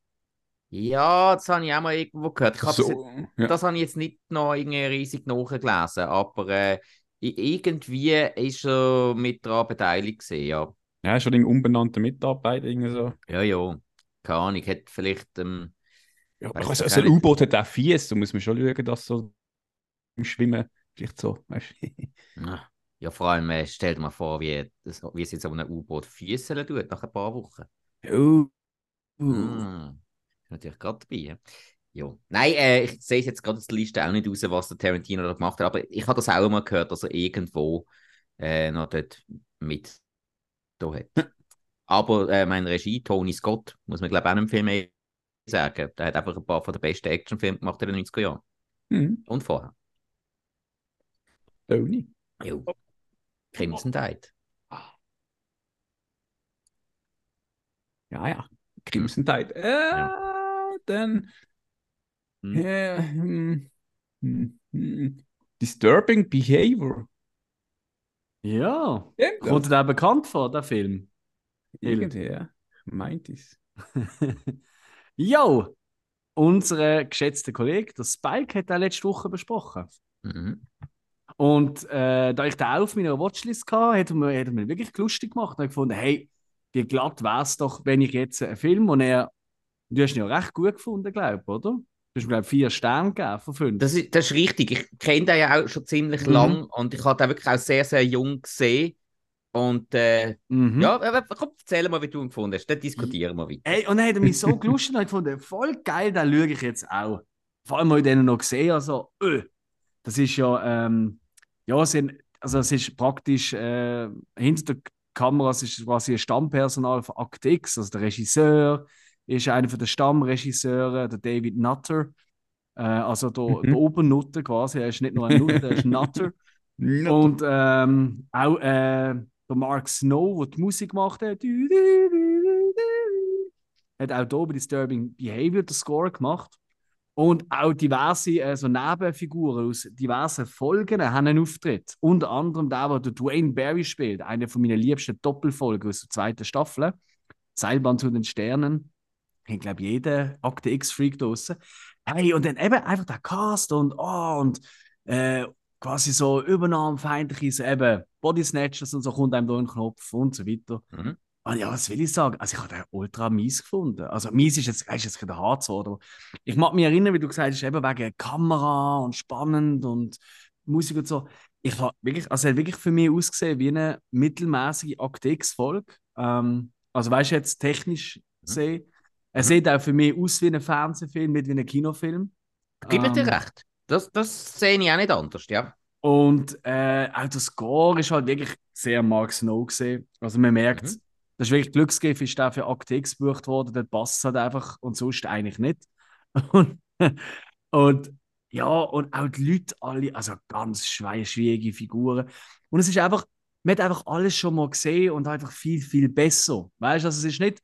Ja, das habe ich auch mal irgendwo gehört. So, ja. das habe ich jetzt nicht noch irgendwie riesig nachgelesen, aber äh, irgendwie ist er mit daran beteiligt gewesen, ja. ja, schon ein unbenannter Mitarbeiter. Irgendwie so. Ja, ja. Keine Ahnung, hätte vielleicht ähm, Ja, Weiss also, ein. U-Boot hat auch Fies, da muss man schon schauen, dass so im Schwimmen vielleicht so, weißt du. ja, vor allem äh, stell dir mal vor, wie, das, wie es jetzt auf einem U-Boot füßeln tut nach ein paar Wochen. Oh. Mm. Natürlich gerade dabei. ja. Ja. Nein, äh, ich sehe jetzt gerade aus der Liste auch nicht raus, was der Tarantino da gemacht hat, aber ich habe das auch mal gehört, dass er irgendwo äh, noch dort mit da hat. aber äh, mein Regie, Tony Scott, muss man glaube ich auch nicht viel mehr sagen. Der hat einfach ein paar von den besten Actionfilmen gemacht in den 90er Jahren. Mhm. Und vorher. Tony. Jo. Crimson Tide. Ja, ja. Crimson Tide. Äh, Dann. Hm. Äh, hm, hm. Disturbing Behavior. Ja. Ja, Kommt der bekannt vor, der Film? irgendwie, ja. Meint es. Jo, unser geschätzter Kollege, der Spike, hat auch letzte Woche besprochen. Mhm. Und äh, da ich den auch auf meiner Watchlist hatte, hat er mir, hat er mir wirklich lustig gemacht. Und ich gefunden, hey, wie glatt wäre es doch, wenn ich jetzt einen Film, und er, du hast ihn ja recht gut gefunden, glaube ich, oder? Du hast mir, glaube ich, vier Sterne gegeben von fünf. Das, ist, das ist richtig. Ich kenne den ja auch schon ziemlich Mhm. lang und ich habe den wirklich auch sehr, sehr jung gesehen. Und äh, Mhm. ja, komm, erzähl mal, wie du ihn gefunden hast. Dann diskutieren wir weiter. Hey, und dann hat er mich so gelustet und ich gefunden, voll geil, den schaue ich jetzt auch. Vor allem habe ich den noch gesehen, also, öh, das ist ja, ähm, ja, es sind, also es ist praktisch, äh, hinter der Kamera es ist quasi ein Stammpersonal von Act X, also der Regisseur ist einer von den Stammregisseure, der David Nutter, äh, also der, Mhm. der Obernutter quasi, er ist nicht nur ein Nutter, er ist Nutter. Und ähm, auch äh, der Mark Snow, der die Musik gemacht hat, du, du, du, hat auch hier bei Disturbing Behavior den Score gemacht. Und auch diverse äh, so Nebenfiguren aus diversen Folgen haben einen Auftritt. Unter anderem der, der Dwayne Barry spielt, eine von meinen liebsten Doppelfolgen aus der zweiten Staffel. Seilbahn zu den Sternen. Ich glaube, jeder Akte X-Freak draussen. Hey, und dann eben einfach der Cast und, oh, und äh, quasi so übernahmefeindliche, so eben Body Snatchers und so kommt einem da in den Knopf und so weiter. Mhm. Und ja, was will ich sagen? Also ich habe den ultra mies gefunden. Also mies ist jetzt, ist jetzt kein hart Wort, aber ich mag mich erinnern, wie du gesagt hast, eben wegen Kamera und spannend und Musik und so. Ich habe wirklich, also er hat wirklich für mich ausgesehen wie eine mittelmäßige Akte X-Folge. Ähm, also weißt du jetzt technisch gesehen, er Mhm. sieht auch für mich aus wie ein Fernsehfilm, nicht wie ein Kinofilm. Gib ich dir Ähm, recht. Das, das sehe ich auch nicht anders, ja. Und äh, auch der Score ist halt wirklich sehr Mark Snow gesehen. Also man merkt, Mhm. das ist wirklich Glücksgriff, ist der für Akte X gebucht worden, dort passt halt einfach und sonst eigentlich nicht. Und, und ja, und auch die Leute alle, also ganz schwierige Figuren. Und es ist einfach, man hat einfach alles schon mal gesehen und einfach viel, viel besser. Weißt du, also es ist nicht,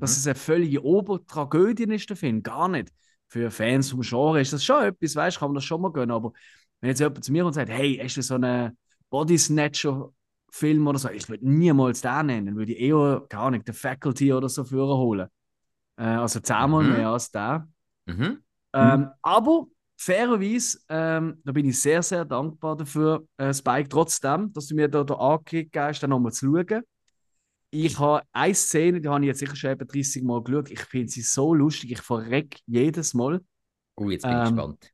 dass Mhm. es eine völlige Obertragödie ist, der Film, gar nicht. Für Fans vom Genre ist das schon etwas, weißt du, kann man das schon mal gönnen, aber wenn jetzt jemand zu mir und sagt, hey, hast du so einen Body Snatcher Film oder so, ich würde niemals den nennen, würde ich eher, keine Ahnung, The Faculty oder so für holen. Äh, also zehnmal Mhm. mehr als der. Mhm. Ähm, aber fairerweise, ähm, da bin ich sehr, sehr dankbar dafür, äh, Spike, trotzdem, dass du mir da, da angeklickt hast, dann nochmal zu schauen. Ich habe eine Szene, die habe ich jetzt sicher schon etwa 30 Mal geschaut. Ich finde sie so lustig, ich verreck jedes Mal. Oh, jetzt bin ich Ähm, gespannt.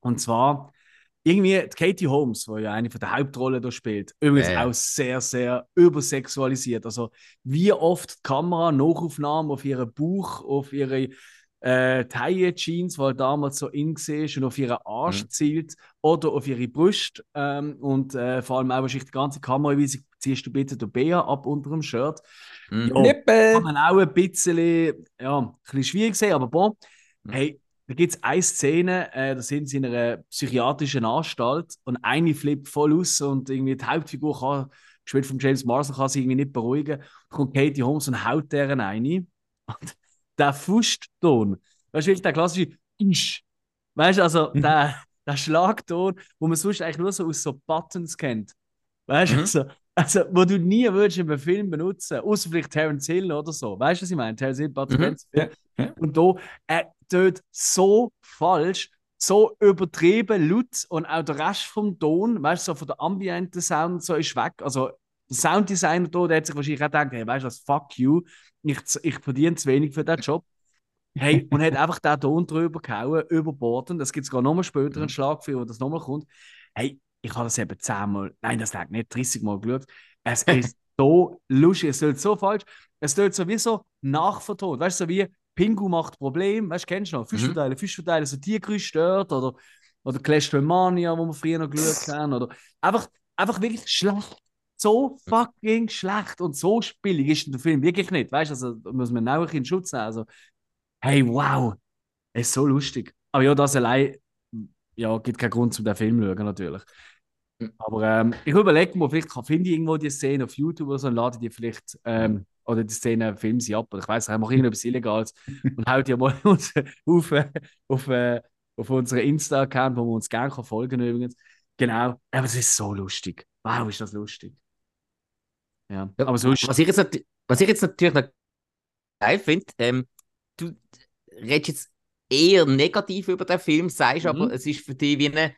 Und zwar irgendwie die Katie Holmes, die ja eine von der Hauptrollen da spielt. Übrigens ja. auch sehr, sehr übersexualisiert. Also wie oft die Kamera Nachaufnahmen auf ihren Bauch, auf ihre äh, Taille-Jeans, weil damals so in war, und auf ihren Arsch Mhm. zielt oder auf ihre Brust ähm, und äh, vor allem auch wahrscheinlich die ganze Kameraüberweisung ziehst du bitte den Bär ab unter dem Shirt. Mhm. Ja. Nippe! Kann man auch ein bisschen, ja, ein bisschen schwierig sehen, aber bon. Mhm. Hey, da gibt es eine Szene, äh, da sind sie in einer psychiatrischen Anstalt und eine flippt voll aus und irgendwie die Hauptfigur kann, gespielt von James Marsden, kann sich irgendwie nicht beruhigen. Dann kommt Katie Holmes und haut deren eine. Und der Fußton, weißt du, wirklich der klassische Isch. Weißt du, also Mhm. der, der Schlagton, wo man sonst eigentlich nur so aus so Buttons kennt. Weißt du, Mhm. also, also, wo du nie würdest in einem Film benutzen, außer vielleicht Terence Hill oder so. Weißt du, was ich meine? Terence Hill, Bud Mhm. Spencer. Ja. Und da, er tut so falsch, so übertrieben laut und auch der Rest vom Ton, weißt du, so von der ambienten Sound so ist weg. Also der Sounddesigner da, der hat sich wahrscheinlich auch gedacht, hey, weißt du was, fuck you, ich, ich verdiene zu wenig für diesen Job. Hey, und hat einfach den Ton drüber gehauen, überbordend. Es gibt sogar nochmal später einen Mhm. Schlag, wo das nochmal kommt. Hey, ich habe das eben zehnmal, nein, das lag nicht, 30 Mal geschaut. Es ist so lustig, es tut so falsch. Es tut sowieso nachvertont. Weißt du, so wie Pingu macht Problem, weißt du, kennst du noch? Fisch Mhm. verteilen, Fisch verteilen, so Tiergeräusch stört oder, oder Clash Mania, wo wir früher noch geschaut haben. Oder einfach, einfach wirklich schlecht. So fucking schlecht und so billig ist der Film wirklich nicht. Weißt du, also da muss man auch in Schutz nehmen. Also, hey, wow, es ist so lustig. Aber ja, das allein ja, gibt keinen Grund, um den Film zu schauen, natürlich. Mhm. Aber ähm, ich überlege mir, vielleicht finde ich irgendwo die Szene auf YouTube oder so und lade die vielleicht, ähm, oder die Szene filmen sie ab. Oder ich weiß nicht, mache irgendetwas Illegales und haut die mal uns auf, äh, auf, äh, auf unseren Insta-Account, wo man uns gerne folgen kann übrigens. Genau, aber es ist so lustig. Wow, ist das lustig. Ja, Ja, aber sonst, Was ich jetzt, was ich jetzt natürlich noch geil finde, ähm, du redest jetzt eher negativ über den Film, sagst Mhm. aber, es ist für dich wie eine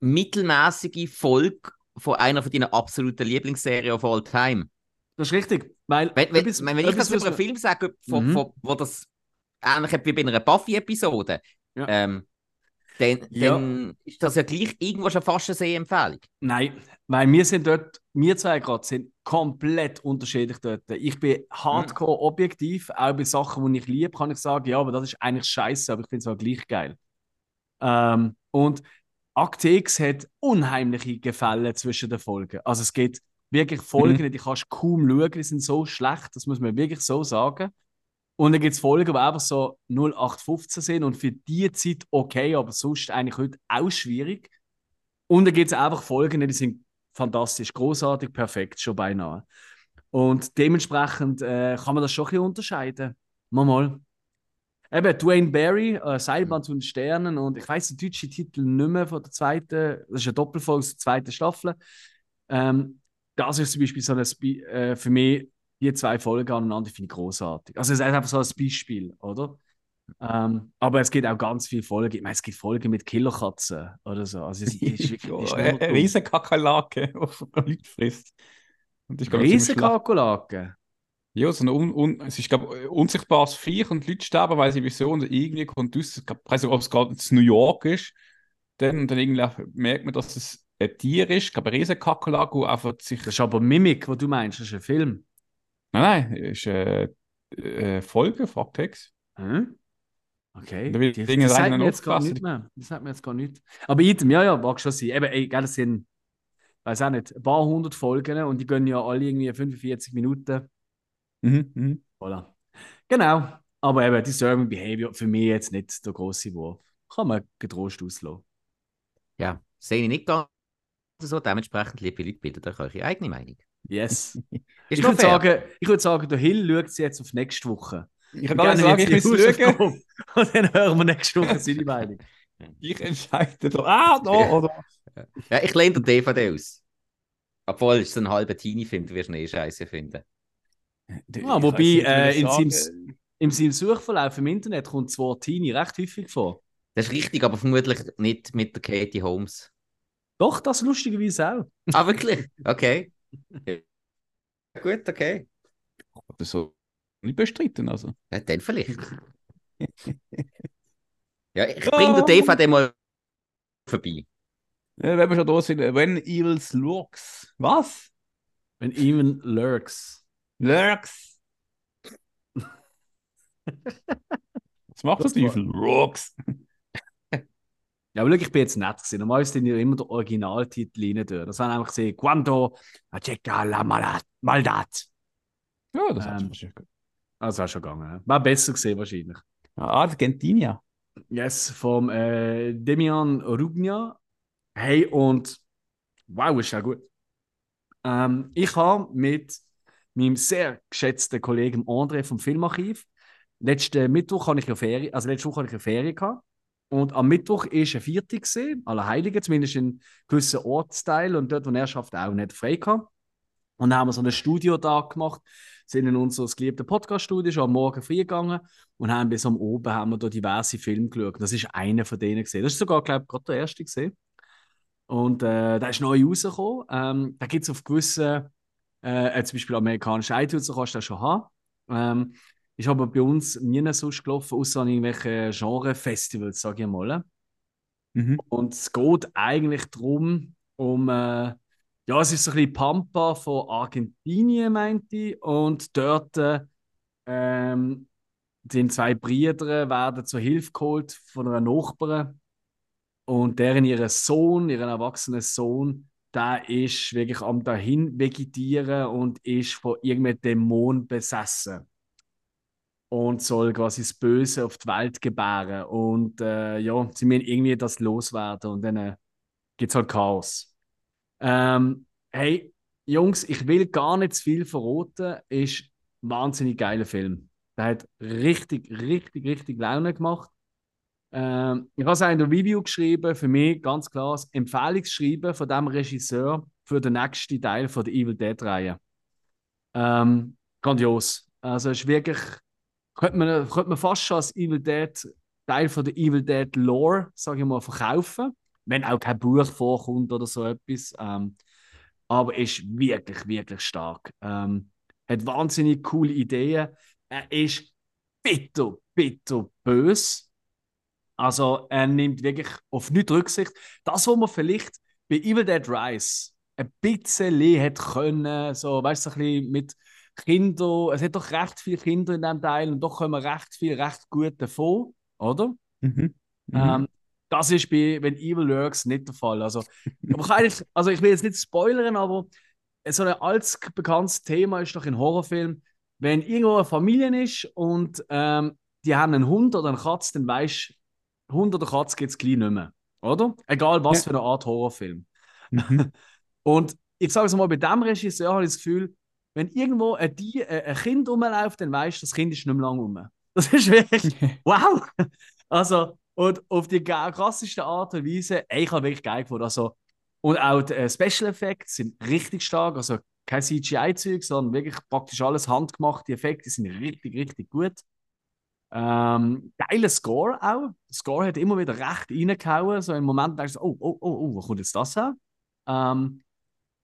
mittelmäßige Folge von einer von deinen absoluten Lieblingsserien of all time. das ist richtig. Weil, Wenn, wenn, etwas- wenn ich das über einen Film sage, von, Mhm. von, wo das ähnlich wie bei einer Buffy-Episode, Ja. ähm, dann, Ja. dann ist das ja gleich irgendwo schon fast eine Sehempfehlung. Nein, weil wir sind dort, wir zwei gerade sind komplett unterschiedlich dort. Ich bin hardcore objektiv, auch bei Sachen, die ich liebe, kann ich sagen, ja, aber das ist eigentlich scheiße, aber ich finde es auch gleich geil. Ähm, und Akt X hat unheimliche Gefälle zwischen den Folgen. Also es gibt wirklich Folgen, die kannst du kaum schauen, die sind so schlecht, das muss man wirklich so sagen. Und dann gibt es Folgen, die einfach so 0815 sind und für die Zeit okay, aber sonst eigentlich heute auch schwierig. Und dann gibt es einfach Folgen, die sind fantastisch, großartig, perfekt, schon beinahe. Und dementsprechend äh, kann man das schon ein bisschen unterscheiden. Mal mal. Eben, Dwayne Barry, äh, Seilbahn zu den Sternen und ich weiß den deutschen Titel nicht mehr von der zweiten, das ist eine Doppelfolge aus der zweiten Staffel. Ähm, das ist zum Beispiel so ein äh, für mich, die zwei Folgen aneinander finde ich großartig. Also es ist einfach so ein Beispiel, oder? Ähm, aber es gibt auch ganz viele Folgen. Ich meine, es gibt Folgen mit Killerkatzen oder so. Also es ist wirklich ist eine nur dumm. riesen Kakerlake, die Leute frisst. Glaub. Riesenkakerlaken. Ja, so ein un, un, es ist, glaube ich, unsichtbares Viech und die Leute sterben, weil sie wieso und irgendwie kommt aus, ich glaub, weiß nicht, ob es gerade in New York ist, dann, und dann irgendwie merkt man, dass es ein Tier ist, ich glaube, ein Riesenkakerlake, einfach sich... Das ist aber Mimik, was du meinst, das ist ein Film. Nein, nein, ist äh, äh, Folge, Faktex. Hm? Okay. Da wird Das, Dinge das sagt rein mir jetzt gar nicht mehr. Das sagt mir jetzt gar nicht. Aber item, ja, ja, mag schon sein. Eben, ey, gell, das sind, weiß auch nicht, ein paar hundert Folgen und die gehen ja alle irgendwie 45 Minuten. Mhm, mhm. Voilà. Genau. Aber eben, Disturbing Behavior für mich jetzt nicht der große Wurf. Kann man getrost auslassen. Ja, sehe ich nicht ganz so. Dementsprechend, liebe Leute, bildet euch eure eigene Meinung. Yes. Ich würde sagen, ich würde sagen, der Hill schaut sie jetzt auf nächste Woche. Ich kann gar nicht sagen, ich es schauen. Und dann hören wir nächste Woche seine Meinung. Ich entscheide da. Ah, da, oder? Ja, ich lehne den DVD aus. Obwohl, es ist so ein halber Teenie-Film, du wirst ihn eh scheiße finden. Ah, wobei, äh, in seinem- Im seinem Suchverlauf im Internet kommt Wort Teenie recht häufig vor. Das ist richtig, aber vermutlich nicht mit der Katie Holmes. Doch, das lustigerweise auch. Ah, wirklich? Okay. Ja. Gut, okay. Das ist so nicht bestritten, also. Ja, dann vielleicht. ja, ich bringe den DVD mal vorbei. Ja, wenn wir schon da sind, when evils lurks. Was? Wenn even lurks. Lurks. Was macht Das das Teufel? Lurks. Ja, aber schau, ich bin jetzt nett gewesen. Normalerweise sind ja immer der Originaltitel rein. durch. Das waren einfach gesehen, Quando Aceca la. Maldad. Ja, das Ähm. hat wahrscheinlich gut. Also war schon gegangen. ja. War besser gesehen wahrscheinlich. Ah, Argentina. Yes, vom äh, Demian Rugna. Hey, und wow, ist ja gut. Ähm, ich habe mit meinem sehr geschätzten Kollegen André vom Filmarchiv, letzten Mittwoch habe ich ja Ferien, also letzte Woche habe ich eine Ferien gehabt. Und am Mittwoch ist ein Viertel gesehen, Allerheiligen, zumindest in gewissen Ortsteilen und dort, wo er schafft, auch nicht frei gehabt. Und dann haben wir so einen Studiotag gemacht, sind in unser geliebtes Podcast-Studio schon am Morgen früh gegangen und haben bis am Oben haben wir da diverse Filme geschaut. Das ist einer von denen gesehen. Das ist sogar, glaube ich, gerade der erste gesehen. Und äh, der ist neu rausgekommen. Ähm, da gibt es auf gewissen, äh, zum Beispiel amerikanischen iTunes, kannst du das schon haben. Ähm, ist aber bei uns nie sonst gelaufen, außer an irgendwelchen Genre-Festivals, sage ich mal. Mhm. Und es geht eigentlich darum, um, äh, ja, es ist so ein bisschen Pampa von Argentinien, meinte ich. Und dort äh, ähm, die zwei Brüder werden zur Hilfe geholt von einer Nachbarin und deren ihren Sohn, ihren erwachsenen Sohn, der ist wirklich am dahin vegetieren und ist von irgendeinem Dämon besessen und soll quasi das Böse auf die Welt gebären und äh, ja, sie müssen irgendwie das loswerden und dann äh, gibt es halt Chaos. Ähm, hey, Jungs, ich will gar nicht zu viel verraten, ist ein wahnsinnig geiler Film. Der hat richtig, richtig, richtig Laune gemacht. Ähm, ich habe es in der Review geschrieben, für mich ganz klar das Empfehlungsschreiben von dem Regisseur für den nächsten Teil von der Evil Dead-Reihe. Ähm, grandios. Also es ist wirklich, könnte man, könnte man fast schon als Evil Dead Teil von der Evil Dead Lore, sage ich mal, verkaufen, wenn auch kein Buch vorkommt oder so etwas. Ähm, aber ist wirklich, wirklich stark. Ähm, hat wahnsinnig coole Ideen. Er ist bitter, bitter böse. Also er nimmt wirklich auf nichts Rücksicht. Das, was man vielleicht bei Evil Dead Rise ein bisschen hätte können, so, weißt du, ein bisschen mit Kindern, es hat doch recht viele Kinder in diesem Teil und doch kommen recht viel recht gut davon, oder? Mhm. Mhm. Ähm, das ist bei wenn Evil Works nicht der Fall. Also, aber ich, also ich will jetzt nicht spoilern, aber so ein als bekanntes Thema ist doch in Horrorfilmen, wenn irgendwo eine Familie ist und ähm, die haben einen Hund oder eine Katze, dann weißt du, Hund oder Katze gibt es gleich nicht mehr. Oder? Egal was ja. für eine Art Horrorfilm. Mhm. und ich sage es mal, bei dem Regisseur habe ich das Gefühl, wenn irgendwo ein, Die äh, ein Kind rumläuft, dann weißt du, das Kind ist nicht mehr lange rum. Das ist wirklich wow! Also, und auf die krasseste Art und Weise, ey, ich habe wirklich geil gefunden. Also, und auch die äh, Special Effects sind richtig stark. Also kein CGI-Zeug, sondern wirklich praktisch alles handgemachte Effekte sind richtig, richtig gut. Ähm, geiler Score auch. Der Score hat immer wieder recht reingehauen. So im Moment denkst du, oh, oh, oh, oh, wo kommt jetzt das her? Ähm,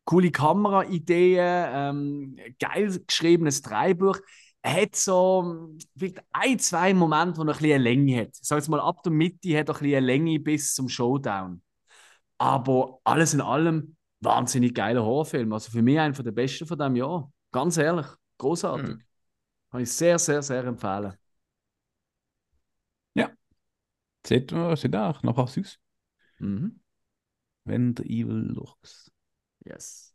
coole Kameraideen, ähm, geil geschriebenes Dreibuch. Er hat so vielleicht ein, zwei Momente, wo er ein bisschen eine Länge hat. Ich sage jetzt mal, ab der Mitte hat er ein bisschen eine Länge bis zum Showdown. Aber alles in allem wahnsinnig geiler Horrorfilm. Also für mich einer der besten von diesem Jahr. Ganz ehrlich, großartig. Mhm. Kann ich sehr, sehr, sehr empfehlen. Ja. Sieht, sieht auch noch was aus. Mhm. Wenn der Evil looks. Yes.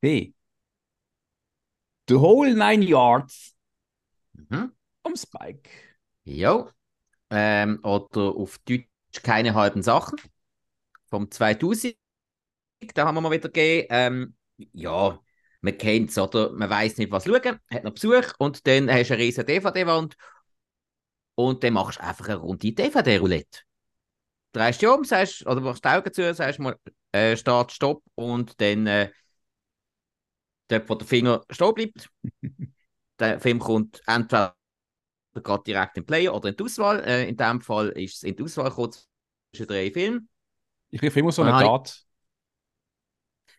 B. The Whole Nine Yards. Mhm. Um Spike. Jo. Ähm, oder auf Deutsch keine halben Sachen. Vom 2000 da haben wir mal wieder gegeben. Ähm, ja, man kennt es, oder? Man weiß nicht, was schauen, hat noch Besuch und dann hast du eine riesige DVD-Wand und dann machst du einfach eine runde DVD-Roulette. Drehst dich um, sagst, oder machst die Augen zu, sagst mal äh, Start, Stopp und dann äh, dort, wo der Finger stehen bleibt, der Film kommt entweder gerade direkt im Player oder in die Auswahl. Äh, in dem Fall ist es in die Auswahl kurz zwischen drei Filmen. Ich rief immer so eine Tat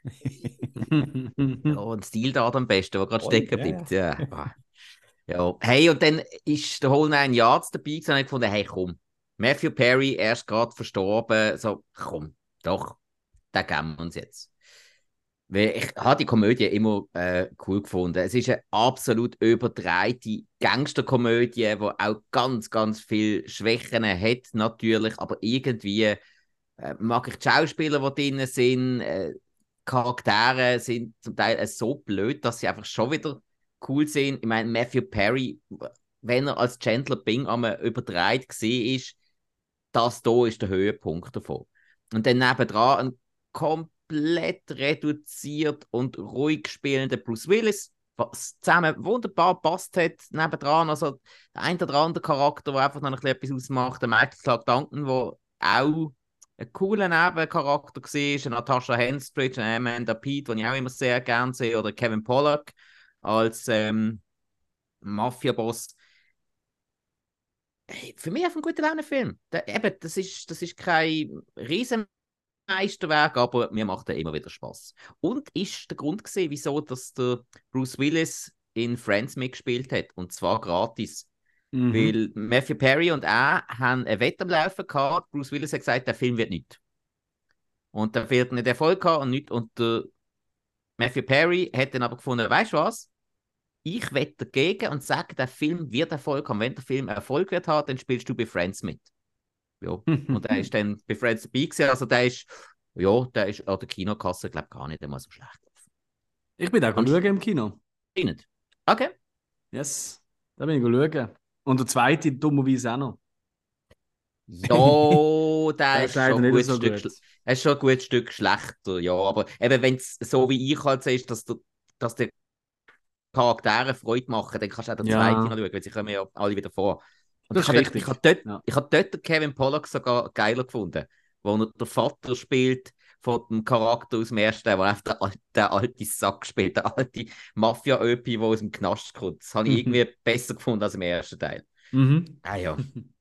ja, ein Stildat am besten, der gerade stecken bleibt. Ja. ja. ja. Hey, und dann ist der Whole Nine Yards dabei und ich gefunden, hey, komm. Matthew Perry, erst gerade verstorben. So, komm, doch, den geben wir uns jetzt. Ich habe die Komödie immer äh, cool gefunden. Es ist eine absolut überdrehte Gangsterkomödie, die auch ganz, ganz viele Schwächen hat, natürlich. Aber irgendwie äh, mag ich die Schauspieler, die drin sind. Äh, Charaktere sind zum Teil so blöd, dass sie einfach schon wieder cool sind. Ich meine, Matthew Perry, wenn er als Chandler Bing einmal überdreht gesehen ist, das hier ist der Höhepunkt davon. Und dann nebendran ein komplett reduziert und ruhig spielender Bruce Willis, was zusammen wunderbar passt hat, nebendran. Also der ein oder andere Charakter, der einfach noch ein bisschen etwas ausmacht, der Michael Clark Duncan, der auch ein cooler Nebencharakter war, Natasha Henstridge, Amanda Pete, die ich auch immer sehr gerne sehe, oder Kevin Pollack als ähm, Mafia-Boss. Hey, für mich einfach ein guter Laune-Film. Eben, das ist, das ist kein Riesenmeisterwerk, aber mir macht er immer wieder Spaß. Und ist der Grund gesehen, wieso dass der Bruce Willis in Friends mitgespielt hat und zwar gratis. Mhm. Weil Matthew Perry und er haben ein Wett am Laufen gehabt. Bruce Willis hat gesagt, der Film wird nicht. Und der wird nicht Erfolg haben und nicht. Und der Matthew Perry hat dann aber gefunden, weißt du was? ich wette dagegen und sage, der Film wird Erfolg haben. Wenn der Film Erfolg wird haben, dann spielst du bei Friends mit. Ja. und er ist dann bei Friends dabei gewesen. Also der ist, ja, der ist an der Kinokasse, glaube ich, gar nicht einmal so schlecht. Ich bin auch schauen im Kino. Nicht? Okay. Yes, da bin ich schauen. Und der zweite, dummerweise auch noch. Ja, der ist, schon gut so Stück, gut. ist schon ein gutes Stück schlechter, ja. Aber eben, wenn es so wie ich halt ist, dass, der, dass der Charaktere Freude machen, dann kannst du auch den Ja. zweiten noch schauen, weil sie kommen ja alle wieder vor. Das ich ist habe richtig. ich habe dort, Ja. ich habe dort Kevin Pollock sogar geiler gefunden, wo er der Vater spielt von dem Charakter aus dem ersten wo er einfach der, der alte Sack spielt, der alte Mafia-Öpi, der aus dem Knast kommt. Das habe ich Mhm. irgendwie besser gefunden als im ersten Teil. Mhm. Ah ja,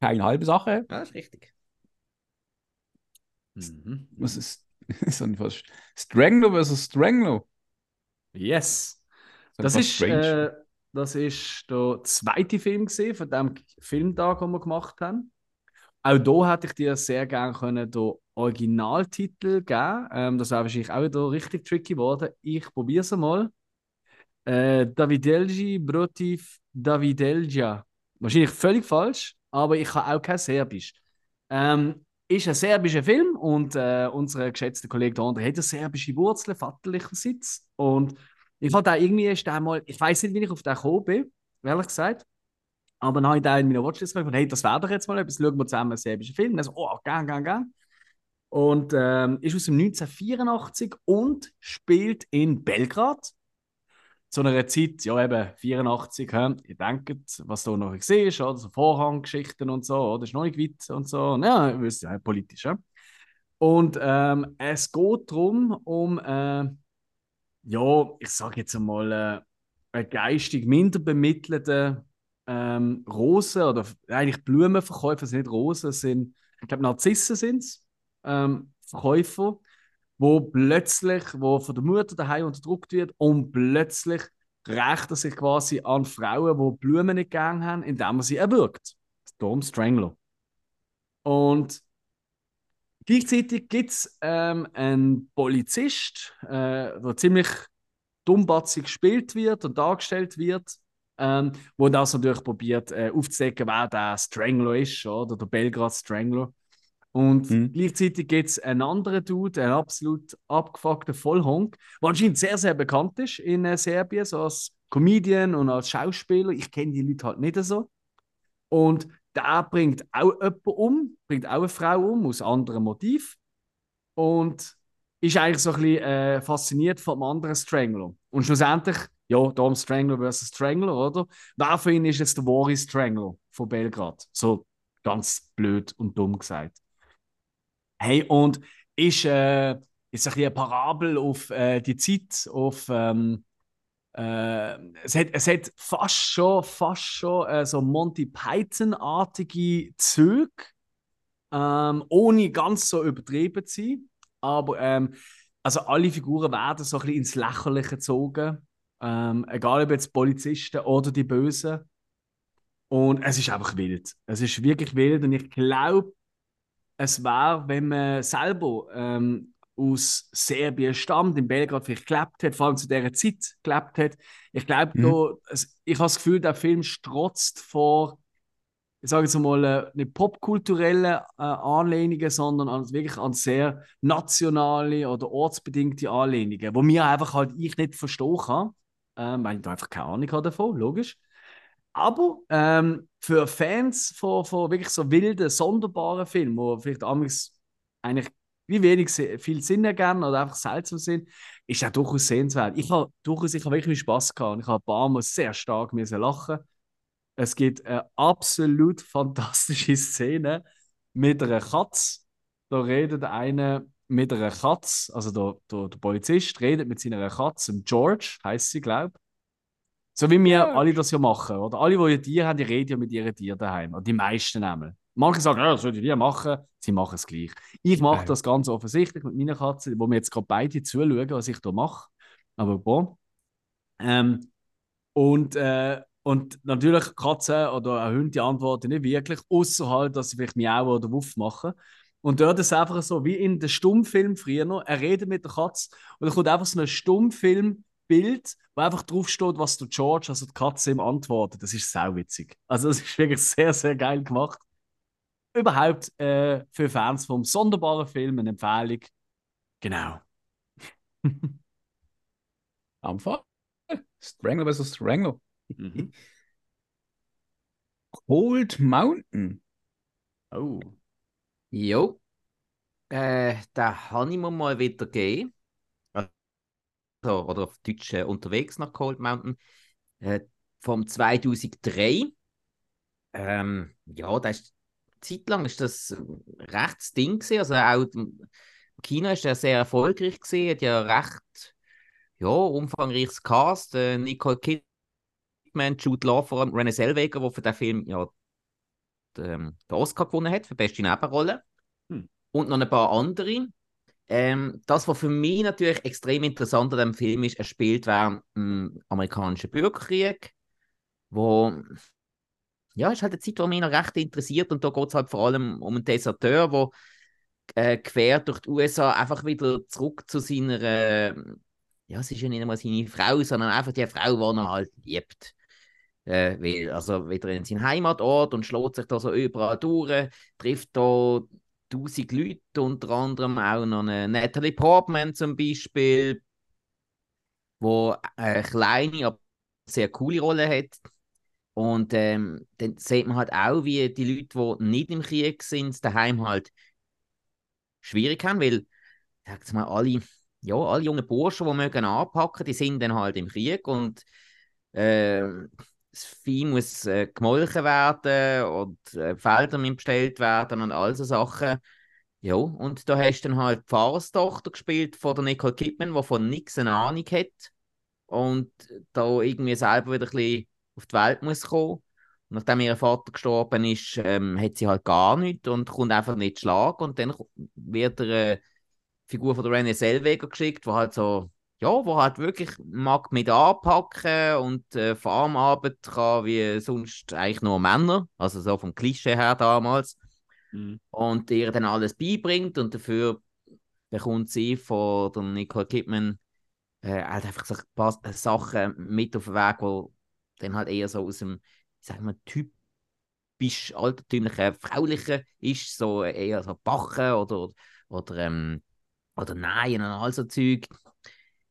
Keine halbe Sache. ja ist richtig. Mhm. Was ist, ist dann fast Strangler versus Strangler? Yes. Das ist, strange. äh, das ist der zweite Film von dem Filmtag, den wir gemacht haben. Auch da hätte ich dir sehr gerne können den Originaltitel geben. Ähm, das wäre wahrscheinlich auch wieder richtig tricky geworden. Ich probiere es mal. Äh, Davidelji Brotiv Davidelja. Wahrscheinlich völlig falsch, aber ich kann auch kein Serbisch. Ähm, ist ein serbischer Film und äh, unser geschätzter Kollege der andere hat ja serbische Wurzeln, vaterlicherseits. Und ich fand auch irgendwie, ist der mal, ich weiß nicht, wie ich auf den gekommen bin, ehrlich gesagt. Aber dann habe ich da in meiner Watchlist gefragt, hey, das wäre doch jetzt mal etwas, schauen wir zusammen einen serbischen Film. Und so, oh, gern, gern, gern. Und ähm, ist aus dem 1984 und spielt in Belgrad. Zu einer Zeit, ja eben 84, hä? ihr denkt, was da noch ist, oder so Vorhanggeschichten und so, oder ist noch nicht weit und so. Ja, ihr wisst ja, politisch. Ja? Und ähm, es geht darum, um, äh, ja, ich sage jetzt einmal, äh, einen geistig minder bemittelten ähm, Rosen oder eigentlich Blumenverkäufer, sind nicht Rosen, sind, ich glaube, Narzissen sind es, ähm, Verkäufer, wo plötzlich, wo von der Mutter daheim unterdrückt wird und plötzlich rächt er sich quasi an Frauen, die Blumen nicht gern haben, indem er sie erwürgt. Darum Strangler. Und gleichzeitig gibt es ähm, einen Polizist, äh, der ziemlich dummbatzig gespielt wird und dargestellt wird, ähm, wo das natürlich probiert äh, aufzudecken, wer der Strangler ist, oder der Belgrad Strangler. Und Mhm. gleichzeitig gibt es einen anderen Dude, einen absolut abgefuckten Vollhonk, der anscheinend sehr, sehr bekannt ist in äh, Serbien, so als Comedian und als Schauspieler. Ich kenne die Leute halt nicht so. Und der bringt auch jemanden um, bringt auch eine Frau um, aus anderem Motiv. Und ist eigentlich so ein bisschen äh, fasziniert vom anderen Strangler. Und schlussendlich, ja, Dom Strangler versus Strangler, oder? Wer von ihnen ist jetzt der wahre Strangler von Belgrad? So ganz blöd und dumm gesagt. Hey, und ist, äh, ist ein bisschen eine Parabel auf äh, die Zeit, auf. Ähm, äh, es, hat, es hat fast schon, fast schon äh, so Monty Python-artige Züge, ähm, ohne ganz so übertrieben zu sein. Aber ähm, also alle Figuren werden so ein bisschen ins Lächerliche gezogen. Ähm, egal ob jetzt Polizisten oder die Bösen. Und es ist einfach wild. Es ist wirklich wild. Und ich glaube, es wäre, wenn man selber ähm, aus Serbien stammt, in Belgrad vielleicht gelebt hat, vor allem zu dieser Zeit gelebt hat. Ich glaube, Mhm. es, ich habe das Gefühl, der Film strotzt vor, ich sage jetzt mal, äh, nicht popkulturellen äh, Anlehnungen, sondern an, wirklich an sehr nationale oder ortsbedingte Anlehnungen, wo mir einfach halt ich nicht verstehen kann, ähm, weil ich da einfach keine Ahnung habe davon, logisch. Aber ähm, für Fans von, von wirklich so wilden, sonderbaren Filmen, wo vielleicht amigs eigentlich wie wenig viel Sinn ergeben oder einfach seltsam sind, ist er durchaus sehenswert. Ich habe durchaus ich habe wirklich Spaß gehabt. und Ich habe ein paar Mal sehr stark müssen lachen. Es gibt eine absolut fantastische Szene mit einer Katze. Da redet einer mit einer Katze, also der, der, der Polizist redet mit seiner Katze, George, heißt sie, glaube ich. So wie wir alle das ja machen, oder? Alle, die ein Tier haben, die reden ja mit ihren Tieren daheim. Oder die meisten nehmen. Manche sagen, ja, das würde ich machen, sie machen es gleich. Ich mache das ganz offensichtlich mit meiner Katze, wo wir jetzt gerade beide zuschauen, was ich da mache. Aber bon. Ähm, und, äh, und natürlich Katzen oder ein Hund, die antworten nicht wirklich, außer halt, dass sie vielleicht Miau oder Wuff machen. Und dort ist es einfach so, wie in den Stummfilm früher noch, er redet mit der Katze und dann kommt einfach so ein Stummfilm Bild, wo einfach drauf steht, was der George, also die Katze, ihm antwortet. Das ist sauwitzig. Also, das ist wirklich sehr, sehr geil gemacht. Überhaupt äh, für Fans vom sonderbaren Film eine Empfehlung. Genau. Am Fall. Strangler vs. Strangler. Mhm. Cold Mountain. Oh. Jo. Äh, den habe ich mir mal wieder gegeben. Also, oder auf Deutsch äh, unterwegs nach Cold Mountain. Äh, vom 2003. Ähm, ja, das ist, zeitlang ist das ein rechtes Ding gewesen. Also auch im Kino ist er sehr erfolgreich gewesen. Hat ja recht ja, umfangreiches Cast. Äh, Nicole Kidman, Jude Law, vor allem Renée Zellweger, der für den Film ja den, den Oscar gewonnen hat für beste Nebenrolle. Hm. Und noch ein paar andere. Ähm, das, was für mich natürlich extrem interessant an dem Film ist, er spielt während dem amerikanischen Bürgerkrieg, wo ja, ist halt eine Zeit, die mich noch recht interessiert und da geht es halt vor allem um einen Deserteur, der äh, quer durch die USA einfach wieder zurück zu seiner, äh, ja, es ist ja nicht einmal seine Frau, sondern einfach die Frau, die er halt liebt. Äh, weil, also wieder in seinen Heimatort und schlägt sich da so überall durch, trifft da tausend Leute, unter anderem auch noch eine Natalie Portman zum Beispiel, wo eine kleine, aber sehr coole Rolle hat. Und ähm, dann sieht man halt auch, wie die Leute, die nicht im Krieg sind, daheim halt schwierig haben, weil, sagt mal, alle, ja, alle jungen Burschen, die mögen anpacken, die sind dann halt im Krieg und äh, das Vieh muss äh, gemolken werden und äh, Felder müssen bestellt werden und all so Sachen. Ja, und da hast du dann halt die Pfarrerstochter gespielt von der Nicole Kidman, die von nichts eine Ahnung hat und da irgendwie selber wieder ein bisschen auf die Welt muss kommen. Und nachdem ihr Vater gestorben ist, ähm, hat sie halt gar nichts und kommt einfach nicht Schlag. Und dann wird eine Figur von der René Zellweger geschickt, die halt so ja, wo halt wirklich mag mit anpacken und äh, Farmarbeit kann wie sonst eigentlich nur Männer, also so vom Klischee her damals. Mhm. Und ihr dann alles beibringt und dafür bekommt sie von der Nicole Kidman äh, halt einfach so ein paar Sachen mit auf den Weg, wo dann halt eher so aus dem, sagen wir, typisch altertümlichen Fraulichen ist, so eher so Bachen oder, oder, ähm, oder Nähen und all so Zeug.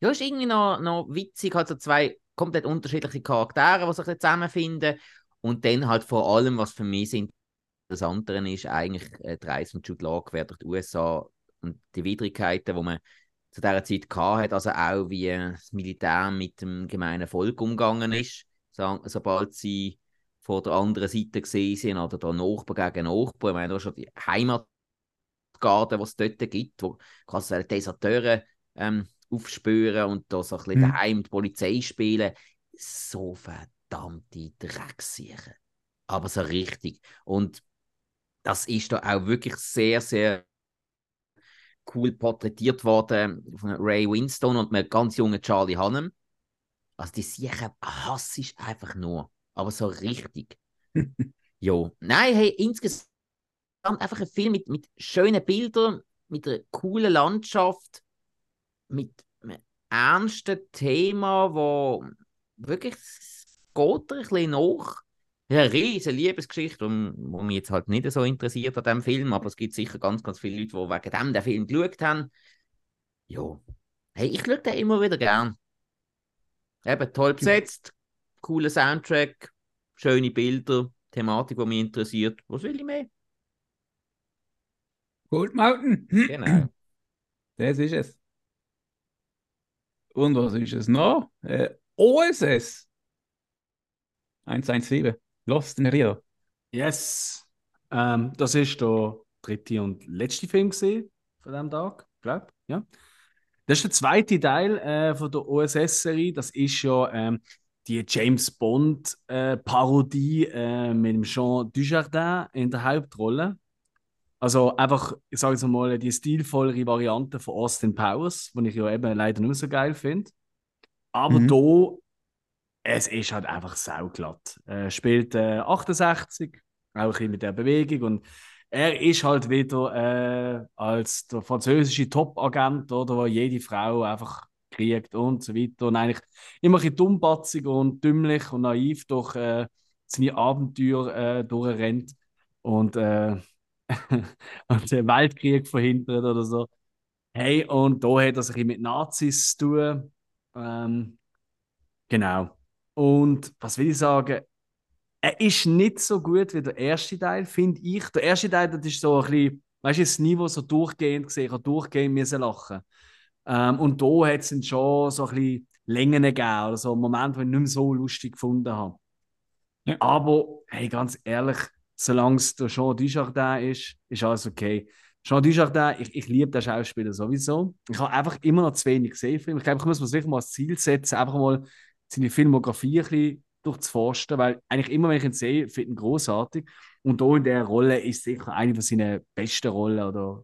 Ja, ist irgendwie noch, noch witzig, halt so zwei komplett unterschiedliche Charaktere, die sich dann zusammenfinden. Und dann halt vor allem, was für mich sind, das andere ist eigentlich äh, die Reise von Jude Law quer durch die USA und die Widrigkeiten, die man zu dieser Zeit hatte, also auch wie das Militär mit dem gemeinen Volk umgegangen ist, sobald sie von der anderen Seite gesehen sind oder da Nachbar gegen Nachbar. Ich meine, da schon die Heimatgarden, die es dort gibt, wo quasi Deserteure ähm, aufspüren und da so ein bisschen Mhm. daheim die Polizei spielen. So verdammte Drecksiechen. Aber so richtig. Und das ist da auch wirklich sehr, sehr cool porträtiert worden von Ray Winstone und einem ganz jungen Charlie Hunnam. Also die Siechen hasse ich einfach nur. Aber so richtig. jo. Nein, hey, insgesamt einfach ein Film mit, mit schönen Bildern, mit einer coolen Landschaft, mit einem ernsten Thema, wo wirklich geht ein bisschen nach. Ja, eine riesige Liebesgeschichte, die mich jetzt halt nicht so interessiert an diesem Film, aber es gibt sicher ganz, ganz viele Leute, die wegen dem den Film geschaut haben. Ja, hey, ich schaue den immer wieder gern. Eben toll besetzt, cooler Soundtrack, schöne Bilder, Thematik, die mich interessiert. Was will ich mehr? Cold Mountain. Genau. Das ist es. Und was ist es noch? Äh, OSS 117. Lost in Rio. Yes. Ähm, das ist der dritte und letzte Film gewesen von diesem Tag, glaube ja. Das ist der zweite Teil äh, von der OSS-Serie. Das ist ja ähm, die James Bond-Parodie äh, mit dem Jean Dujardin in der Hauptrolle. Also einfach, ich sage jetzt mal, die stilvollere Variante von Austin Powers, die ich ja eben leider nicht so geil finde. Aber Mhm. da, es ist halt einfach sauglatt. Er spielt äh, 68, auch ein bisschen mit der Bewegung und er ist halt wieder äh, als der französische Top-Agent, oder, wo jede Frau einfach kriegt und so weiter. Und eigentlich immer ein bisschen dummbatzig und dümmlich und naiv durch äh, seine Abenteuer äh, durchrennt und, äh, und den Weltkrieg verhindert oder so. Hey, und da hat er sich mit Nazis zu tun. Ähm, genau. Und was will ich sagen? Er ist nicht so gut wie der erste Teil, finde ich. Der erste Teil, das ist so ein bisschen, weißt du, das Niveau so durchgehend gesehen, ich habe durchgehend müssen lachen. Ähm, und da hat es schon so ein bisschen Längen gegeben oder so einen Moment, wo ich nicht mehr so lustig gefunden habe. Ja. Aber, hey, ganz ehrlich, solange es der Jean Dujardin ist, ist alles okay. Jean Dujardin, ich, ich liebe den Schauspieler sowieso. Ich habe einfach immer noch zu wenig gesehen von ihm. Ich glaube, ich muss mir wirklich mal als Ziel setzen, einfach mal seine Filmografie ein bisschen durchzuforsten, weil eigentlich immer, wenn ich ihn sehe, finde ich ihn großartig. Und da in der Rolle ist sicher eine von seinen besten Rollen oder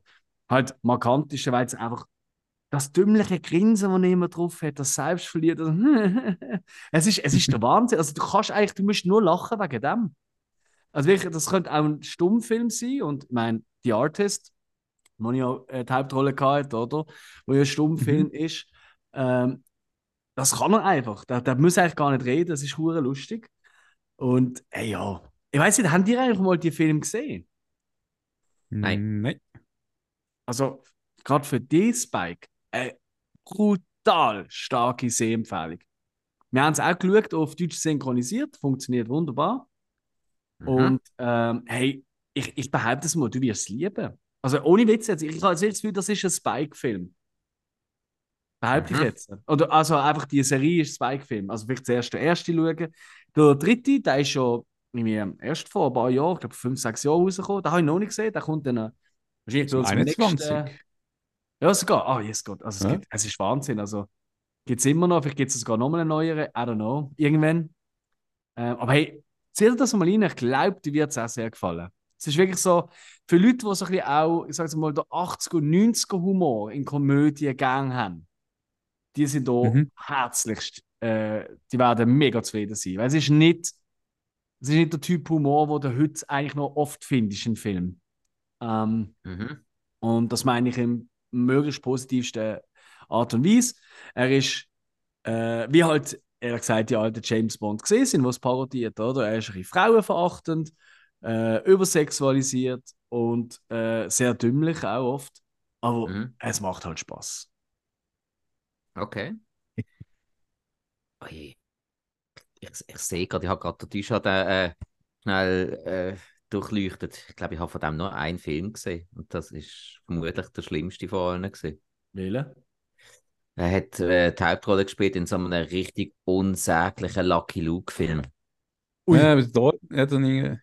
halt markantesten, weil es einfach das dümmliche Grinsen, das er immer drauf hat, das Selbstverliert. Also, es, ist, es ist der Wahnsinn. Also du kannst eigentlich, du musst nur lachen wegen dem. Also wirklich, das könnte auch ein Stummfilm sein und ich meine, The Artist wo ja äh, die Hauptrolle hatte, oder? Wo ja ein Stummfilm mhm. ist. Ähm, das kann er einfach. Der, der muss eigentlich gar nicht reden, das ist hure lustig. Und ey, ja, ich weiß nicht, haben die eigentlich mal die Film gesehen? Nein. Nein. Also, gerade für die Spike, eine brutal starke Sehempfehlung. Wir haben es auch geschaut, auf Deutsch synchronisiert, funktioniert wunderbar. Mhm. Und ähm, hey, ich, ich behaupte es mal, du wirst es lieben. Also ohne Witz jetzt, ich habe das Gefühl, das ist ein Spike-Film. Behaupte mhm. ich jetzt. Oder also einfach die Serie ist Spike-Film. Also vielleicht zuerst der erste schauen. Der dritte, der ist schon erst vor ein paar Jahren, ich glaube fünf, sechs Jahren rausgekommen. Den habe ich noch nicht gesehen. Der kommt dann wahrscheinlich so 21. Nächsten, ja, sogar. Ah, oh, yes, Gott. Also es, ja. gibt, es ist Wahnsinn. Also gibt es immer noch, vielleicht gibt es sogar noch mal einen neueren, I don't know, irgendwann. Ähm, aber hey, zählt das mal rein, ich glaube, dir wird es auch sehr gefallen. Es ist wirklich so, für Leute, die so ein bisschen auch, ich sage mal, der 80er, 90er Humor in Komödien gang haben, die sind da mhm. herzlichst, äh, die werden mega zufrieden sein. Weil es ist nicht, es ist nicht der Typ Humor, wo du heute eigentlich noch oft findest in Filmen. Ähm, mhm. Und das meine ich im möglichst positivsten Art und Weise. Er ist, äh, wie halt, er gesagt, die alten James Bond gesehen sind, was parodiert, oder? Er ist ein bisschen frauenverachtend äh, übersexualisiert und äh, sehr dümmlich auch oft. Aber mhm. es macht halt Spaß. Okay. ich, ich sehe gerade, ich habe gerade den T-Shirt äh, schnell äh, durchleuchtet. Ich glaube, ich habe von dem nur einen Film gesehen. Und das ist vermutlich der schlimmste von allen. Gewesen. Welcher? Er hat äh, die Hauptrolle gespielt in so einem richtig unsäglichen Lucky Luke-Film. Ja, aber dort hat er nie.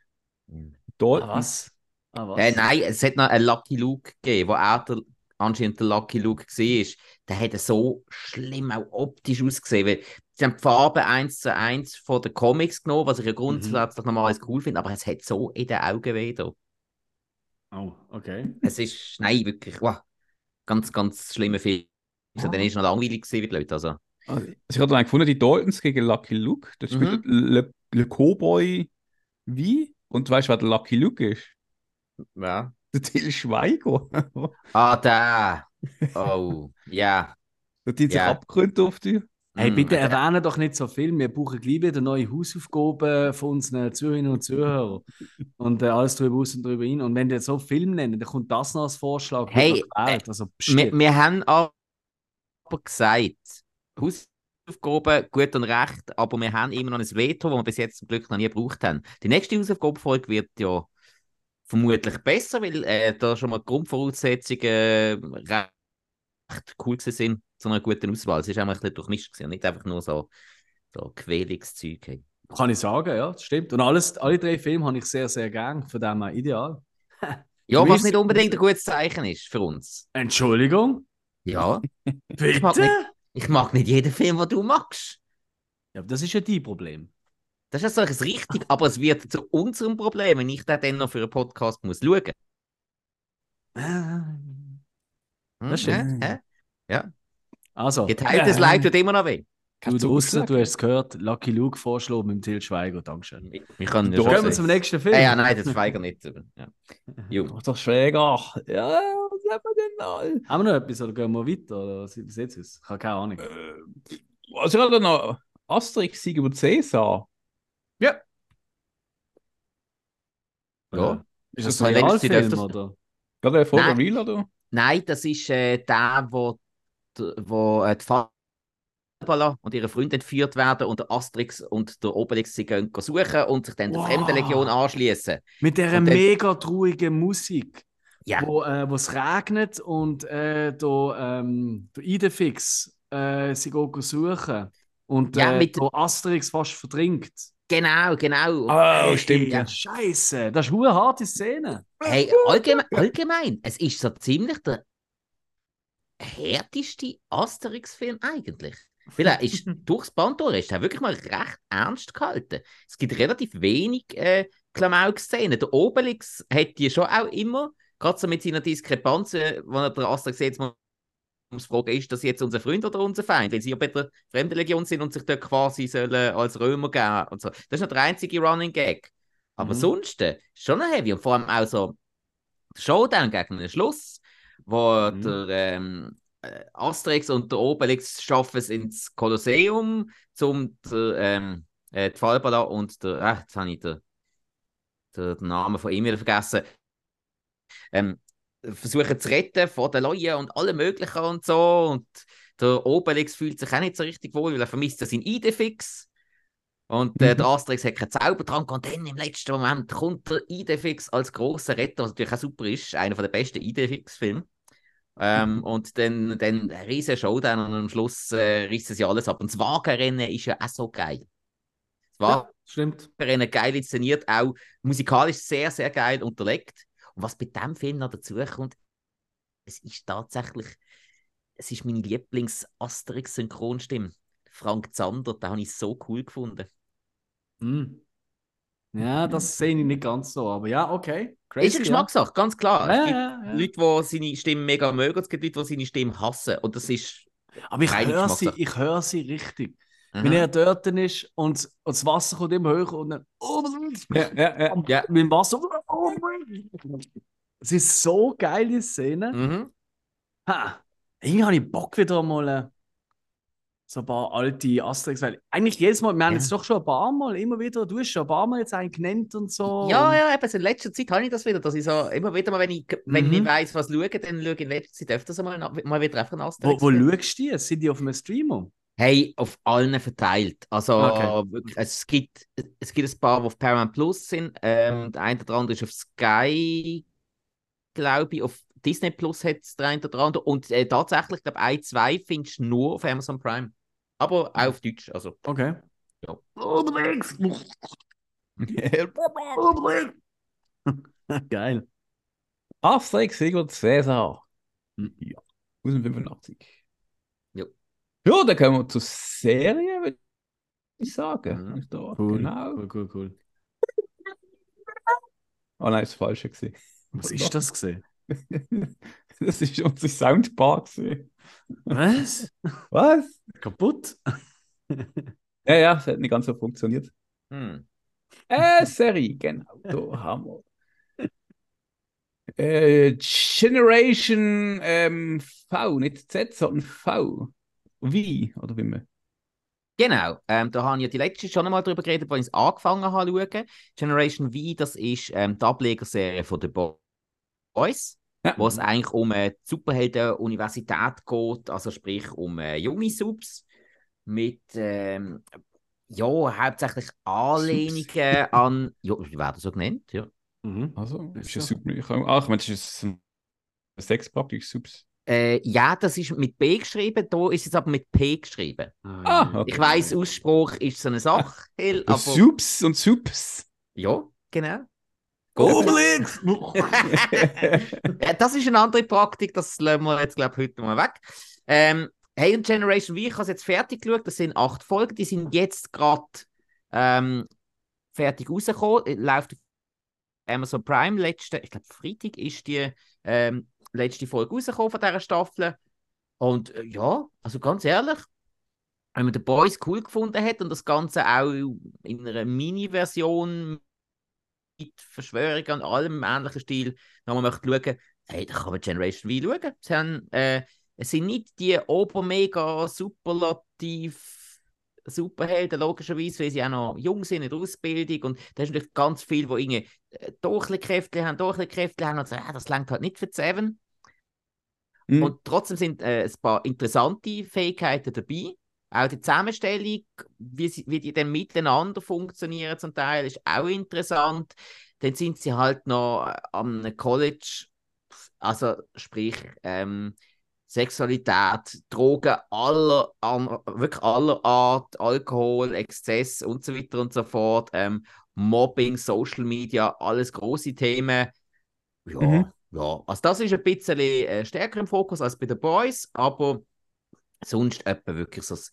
Dort. Ah, was? Ah, was? Äh, nein, es hat noch einen Lucky Luke gegeben, wo er der, anscheinend der Lucky Luke war. Der hat so schlimm auch optisch ausgesehen. Weil sie haben die Farbe 1 zu 1 von den Comics genommen, was ich ja grundsätzlich mhm. normalerweise cool finde, aber es hat so in den Augen weh. Oh, okay. Es ist, nein, wirklich, wow, ganz, ganz schlimmer Film. Also, oh. Dann ist noch langweilig gewesen, wie die Leute. Also. Also, ich habe dann gefunden, die Daltons gegen Lucky Luke. Das spielt mhm. Le, Le Cowboy wie? Und weißt du, wer der Lucky Luke ist? Ja. Der Till Schweiger. ah, der. Oh, ja. Der hat sich ja. abgegründet auf dich. Hey, bitte mm, erwähnen doch nicht so viel. Wir brauchen gleich wieder neue Hausaufgaben von unseren Zuhörerinnen und Zuhörern. und äh, alles drüber aus und drüber hin. Und wenn ihr so Film nennen, dann kommt das noch als Vorschlag. Hey, äh, also, wir, wir haben aber gesagt, Hausaufgaben Hausaufgaben gut und recht, aber wir haben immer noch ein Veto, das wir bis jetzt zum Glück noch nie gebraucht haben. Die nächste Hausaufgabenfolge wird ja vermutlich besser, weil äh, da schon mal die Grundvoraussetzungen äh, recht cool sind zu einer guten Auswahl. Es ist einfach ein bisschen durchmischt gewesen, nicht einfach nur so, so Quälungszeug. Hey. Kann ich sagen, ja, das stimmt. Und alles, alle drei Filme habe ich sehr, sehr gern, von dem her ideal. ja, was nicht unbedingt ein gutes Zeichen ist für uns. Entschuldigung? Ja. Bitte? Ich mag nicht jeden Film, den du magst. Ja, das ist ja dein Problem. Das ist ja so richtig, aber es wird zu unserem Problem, wenn ich den dann noch für einen Podcast muss schauen. Ah. Hm, das stimmt. Ja, ja. Also. Geteiltes äh, Leid tut immer noch weh. Du draußen, du hast es gehört, Lucky Luke vorschlagen mit dem Till Schweiger, Dankeschön. Wir, können Gehen wir zum nächsten Film. Ja, ja nein, das Schweiger nicht. Ja. Jo. Doch Schweiger. Ja, leben wir denn all? Haben wir noch etwas oder gehen wir weiter? Oder was ist jetzt? aus? Ich habe keine Ahnung. Äh, also gerade noch Asterix Sieg über Cäsar. Ja. Ja. Ist das Das ein Realfilm öfters- oder? Vor der Nein. Real, oder? Nein, das ist äh, der, wo, der- wo äh, die Fabala und ihre Freunde entführt werden und der Asterix und der Obelix sie gehen suchen und sich dann der Wow. Fremdenlegion anschließen. Mit dieser dann- mega traurigen Musik, Ja. wo, äh, wo es regnet und äh, der, ähm, der Idefix äh, sie geht suchen und Ja, äh, mit- der Asterix fast verdringt. Genau, genau. Oh, stimmt, ja. Scheiße, das ist eine harte Szene. Hey, allgemein, allgemein, es ist so ziemlich der härteste Asterix-Film eigentlich. Weil er ist durchs Band durch, ist er wirklich mal recht ernst gehalten. Es gibt relativ wenig äh, Klamauk-Szenen. Der Obelix hat die schon auch immer, gerade so mit seiner Diskrepanz, äh, wo er der Asterix jetzt mal fragen, ist das jetzt unser Freund oder unser Feind? Weil sie ja bei der Fremdenlegion sind und sich dort quasi sollen als Römer geben und so. Das ist noch der einzige Running Gag. Aber Mhm. sonst äh, schon noch heavy und vor allem auch so der Showdown gegen den Schluss, wo Mhm. der ähm, äh, Asterix und der Obelix schaffen es ins Kolosseum, zum der, ähm, äh, die Falbala und der, äh, jetzt habe ich den, den, den Namen von ihm wieder vergessen, ähm, versuchen zu retten von den Leuten und allem Möglichen und so und der Obelix fühlt sich auch nicht so richtig wohl, weil er vermisst seinen Idefix. Und äh, Mhm. der Asterix hat keinen Zaubertrank und dann im letzten Moment kommt der Idefix als grosser Retter, was natürlich auch super ist, einer der besten Idefix-Filme. Ähm, Und dann, dann ein riesen Showdown und am Schluss äh, rissen sie alles ab. Und das Wagenrennen ist ja auch so geil. Das Ja, stimmt. Wagenrennen geil inszeniert, auch musikalisch sehr, sehr geil unterlegt. Was bei diesem Film noch dazu kommt, es ist tatsächlich, es ist meine Lieblings-Asterix-Synchronstimme. Frank Zander, den habe ich so cool gefunden. Hm. Ja, das sehe ich nicht ganz so, aber ja, okay. Crazy, ist eine Geschmackssache, ganz klar. Ja, es ja, gibt ja, ja. Leute, die seine Stimme mega mögen, es gibt Leute, die seine Stimme hassen. Und das ist. Aber ich höre sie, ich höre sie richtig. Aha. Wenn er dort ist und, und das Wasser kommt immer höher und dann. Oh, Ja, ja, ja. Ja. Mit dem Wasser. Es ist so geile Szene. Mhm. Ha. Irgendwie habe ich Bock wieder mal äh, so ein paar alte Asterix, weil eigentlich jedes Mal, wir haben jetzt doch schon ein paar Mal immer wieder, du hast schon ein paar Mal jetzt einen genannt und so. Ja, ja, eben, in letzter Zeit habe ich das wieder, dass ich so immer wieder mal, wenn ich, wenn ich Mhm. nicht weiss, was schaue, dann schaue ich in letzter Zeit öfters mal, mal wieder einfach einen Wo, Asterix. wo schaust du die? Sind die auf einem Streamer? Hey, auf allen verteilt. Also Okay. es gibt, es gibt ein paar, die auf Paramount Plus sind. Ähm, der eine oder andere ist auf Sky, glaube ich, auf Disney Plus hat es der eine oder andere. Und äh, tatsächlich, glaube ein, zwei findest du nur auf Amazon Prime. Aber auch auf Deutsch. Also, Okay. Ja. Geil. Asterix über Cäsar. Hm. Ja. 1085. Ja. Dann kommen wir zur Serie, würde ich sagen. Mhm. Da, Cool. Genau. Cool, cool, cool. Oh nein, das falsche gesehen. Was ist das gesehen? das ist unser Soundbar gewesen. Was? Was? Kaputt? Ja, ja, es hat nicht ganz so funktioniert. hm. Äh, Serie, genau. Da haben wir. Äh, Generation ähm, V, nicht Z, sondern V. Wie? Oder wie man. Genau, ähm, da habe ich ja die letzte schon einmal darüber geredet, als ich es angefangen habe zu schauen. Generation V, das ist ähm, die Ablegerserie von The Boys, Ja. wo es eigentlich um eine Superhelden-Universität geht, also sprich um äh, junge Subs mit ähm, ja, hauptsächlich Anlehnungen an, ja, wie werden so genannt, ja. Mhm. Also, Ist ist ja. Ich, ach, ich meine, das ist ein Sexpack, ist super. Äh, ja, das ist mit B geschrieben, da ist es aber mit P geschrieben. Ah, okay. Ich weiss, Ausspruch ist so eine Sache, Hill, aber Subs und Subs. ja, genau. Ja, das ist eine andere Praktik, das lassen wir jetzt, glaube ich, heute mal weg. Ähm, hey, und Generation V, ich habe es jetzt fertig geschaut, das sind acht Folgen, die sind jetzt gerade ähm, fertig rausgekommen, Äh, läuft auf Amazon Prime, letzte, ich glaube Freitag ist die ähm, letzte Folge rausgekommen von dieser Staffel. Und äh, ja, also ganz ehrlich, wenn man The Boys cool gefunden hat und das Ganze auch in einer Mini-Version mit Verschwörungen und allem im ähnlichen Stil nochmal möchte schauen, hey, da kann man Generation V schauen. Sie haben, äh, es sind nicht die obermega superlativ Superhelden, logischerweise, weil sie auch noch jung sind in der Ausbildung und da ist natürlich ganz viel, die irgendwie äh, Durchkräfte haben, Durchkräfte haben und sagen, ah, das langt halt nicht für Seven. Mhm. Und trotzdem sind äh, ein paar interessante Fähigkeiten dabei. Auch die Zusammenstellung, wie, sie, wie die dann miteinander funktionieren zum Teil, ist auch interessant. Dann sind sie halt noch äh, am College, also sprich ähm, Sexualität, Drogen aller, an, wirklich aller Art, Alkohol, Exzess und so weiter und so fort, ähm, Mobbing, Social Media, alles große Themen. Ja, Mhm. Ja. Also das ist ein bisschen äh, stärker im Fokus als bei den Boys, aber sonst etwa wirklich so das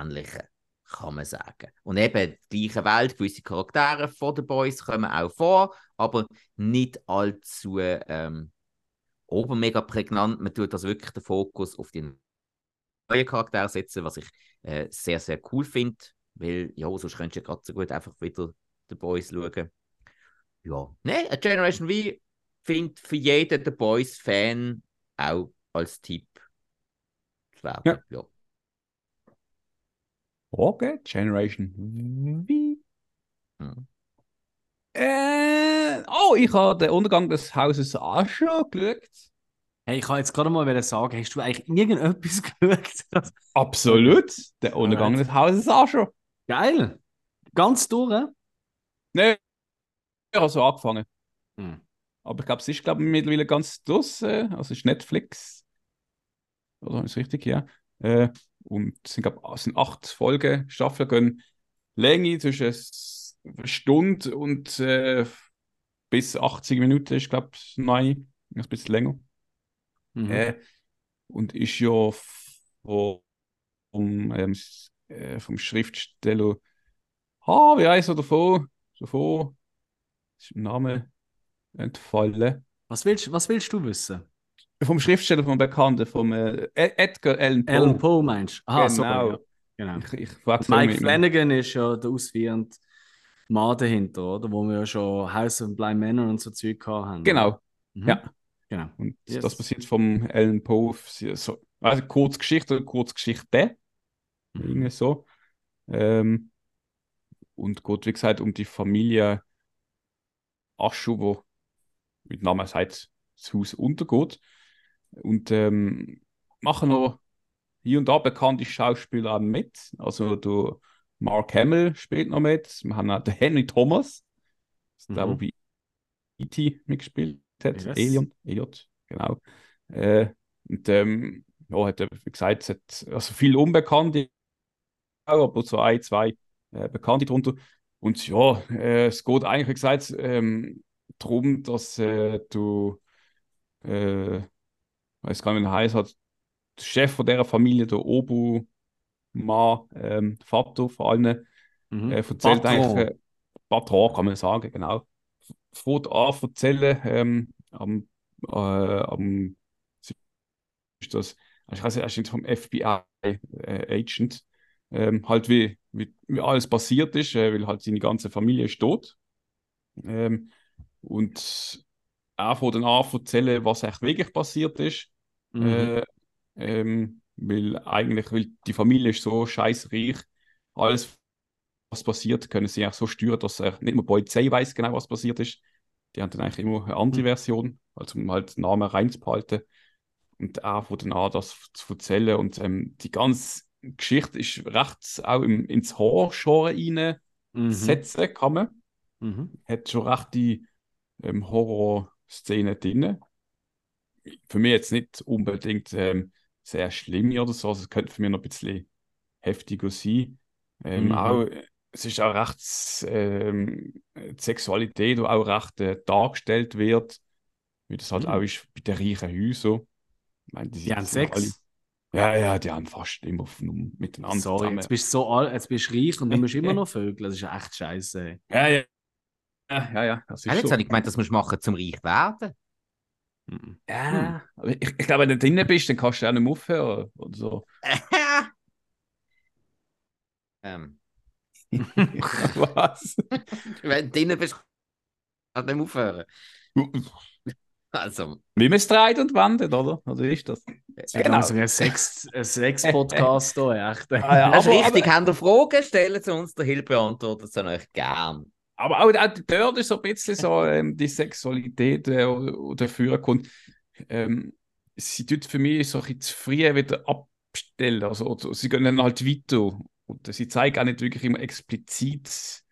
Ähnliche, kann man sagen. Und eben die gleiche Welt, gewisse Charaktere von den Boys kommen auch vor, aber nicht allzu ähm, obermega prägnant. Man tut also wirklich den Fokus auf die neuen Charaktere setzen, was ich äh, sehr, sehr cool finde, weil ja, sonst könntest du gerade so gut einfach wieder die Boys schauen. Ja, ne, Generation V finde für jeden The Boys-Fan auch als Tipp zu werden. Ja. ja. Okay, Generation V. Mhm. Äh, oh, ich habe den Untergang des Hauses Asher geschaut. Hey, ich kann jetzt gerade mal sagen, hast du eigentlich irgendetwas geschaut? Absolut. Der Untergang Alright. des Hauses Asher. Geil. Ganz durch. Ne, ich habe so angefangen. Hm. Aber ich glaube, es ist glaube ich, mittlerweile ganz. Äh, also es ist Netflix. Oder ist richtig, ja. Äh, und es sind, glaub, es sind acht Folgen. Staffeln gehen Länge zwischen Stunde und äh, bis 80 Minuten ist, glaube ich, nein. Ein bisschen länger. Mhm. Äh, und ist ja vom, ähm, äh, vom Schriftsteller. Ah, wie heißt er davon? Davon ist Name entfallen. Was, willst, was willst du wissen? Vom Schriftsteller, vom Bekannten, vom äh, Ed- Edgar Allan Poe. Alan Poe meinst du? Aha, so, Genau. ja. genau. Ich, ich Mike mit- Flanagan ist ja der ausführende Mann dahinter, oder? Wo wir ja schon House of Blind Manor und so Zeug haben. Genau, Mhm. ja. Genau. Und Yes. das passiert vom Alan Poe. So, also Kurzgeschichte oder Kurzgeschichte. Mhm. Irgendwie so. Ähm, und geht, wie gesagt, um die Familie Aschu, wo mit Namen sagt, das Haus untergeht. Und ähm, machen noch hier und da bekannte Schauspieler auch mit. Also der Mark Hamill spielt noch mit. Wir haben auch den Henry Thomas, der, der Mhm. bei E.T. mitgespielt hat. Yes. Alien, Elliot, genau. Äh, und ähm, ja, hat, er, wie gesagt, es hat also viele Unbekannte, aber so ein, zwei äh, Bekannte drunter. Und ja, äh, es geht eigentlich, wie gesagt, ähm, darum, dass äh, du, äh, weiß gar nicht, wie er heißt, hat, der Chef von dieser Familie, der Obu Mann, ähm, Vater vor allem, Mhm. äh, erzählt Patron. eigentlich, äh, Patron kann man sagen, genau. Fängt an erzählen, ähm, am, äh, am, ist das, ich weiß nicht, vom FBI-Agent, ähm, halt wie, wie, wie alles passiert ist, äh, weil halt seine ganze Familie ist tot. Ähm, und er fängt dann an erzählen, was echt wirklich passiert ist. Mhm. Äh, ähm, weil eigentlich, weil die Familie ist so scheißreich, alles, was passiert, können sie auch so steuern, dass er nicht mal die Polizei weiß genau, was passiert ist. Die haben dann eigentlich immer eine andere Version, also um halt den Namen reinzubehalten. Und er fängt dann an, das zu erzählen. Und ähm, die ganze Geschichte ist recht auch im, ins Horror-Genre Mhm. reinsetzen, kann man. Mhm. Hat schon recht die ähm, Horror-Szene drin. Für mich jetzt nicht unbedingt ähm, sehr schlimm oder so, also es könnte für mich noch ein bisschen heftiger sein. Ähm, Mhm. auch, es ist auch recht ähm, die Sexualität, die auch recht äh, dargestellt wird, wie das halt Mhm. auch ist bei den reichen Häusern. Ich meine, Die haben sind alle- Sex. Ja, ja, die haben fast immer miteinander Sorry, zusammen. jetzt bist du so alt, jetzt bist du reich und du musst immer noch Vögel. Das ist echt scheiße. Ja, ja. Ja, ja, ja, das ist jetzt so. habe ich gemeint, das musst du machen, zum reich werden. Ja, aber ich, ich glaube, wenn du drinnen bist, dann kannst du auch nicht mehr aufhören oder so. ähm, Was? wenn du drinnen bist, kannst du nicht mehr aufhören. Also, Wie man es dreht und wendet, oder? Oder ist das? Ja, genau. Also ein Sex- ein Sex-Podcast hier, echt. Ah, ja, ist aber- richtig. Habt ihr Fragen, stellen Sie uns, der Hill beantwortet sie euch gern. Aber auch, auch dort ist so ein bisschen so ähm, die Sexualität, äh, wo dafür kommt. Ähm, sie tut für mich so ein bisschen zu früh wieder abstellen. Also, also, sie gehen dann halt weiter. Und sie zeigen auch nicht wirklich immer explizit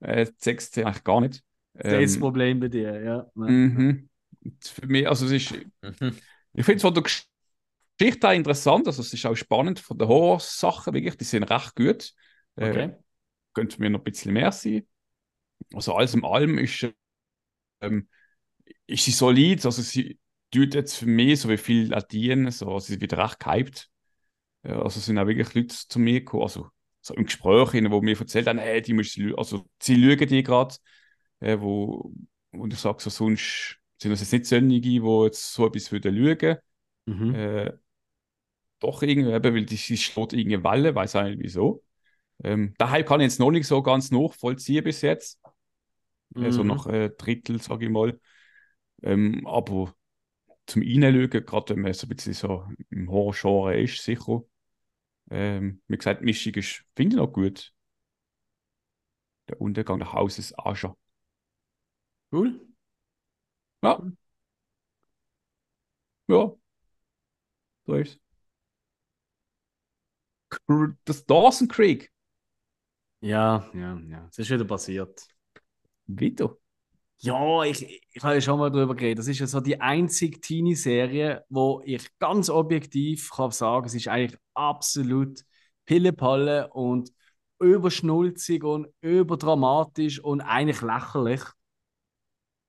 äh, Sex, eigentlich gar nicht. Das ist das Ähm, Problem bei dir, ja. mhm. Für mich, also es ist, Mhm. ich finde es von der Gesch- Geschichte auch interessant, also es ist auch spannend von den Horrorsachen, wirklich, die sind recht gut. Äh, Könnte mir noch ein bisschen mehr sein. Also alles in allem ist, ähm, ist sie solid, also sie tut jetzt für mich so wie viel dienen, so, also sie wird recht gehypt. Ja, also sind auch wirklich Leute zu mir gekommen, also so im Gespräch, hinein, wo mir erzählt haben, hey, die lü- also sie lügen die gerade, äh, wo, und ich sage so, sonst sind das jetzt nicht solche, die jetzt so etwas würden lügen. Mhm. Äh, doch irgendwie, weil die, sie schlägt irgendwie Welle, weiß auch nicht wieso. Ähm, Hype kann ich jetzt noch nicht so ganz nachvollziehen bis jetzt. Äh, so Mhm. nach äh, Drittel, sage ich mal. Ähm, aber zum Reinschauen, gerade wenn man so ein bisschen so im Horror-Genre ist, sicher. Ähm, wie gesagt, Mischung ist, finde ich noch gut. Der Untergang des Hauses Ascher. Cool. Ja. Ja. So ist Das Dawson Creek. Ja, ja, ja. Es ist wieder passiert. Wieder. Ja, ich, ich habe ja schon mal darüber geredet. Das ist ja so die einzige Teenie-Serie, wo ich ganz objektiv kann sagen, es ist eigentlich absolut Pillepalle und überschnulzig und überdramatisch und eigentlich lächerlich.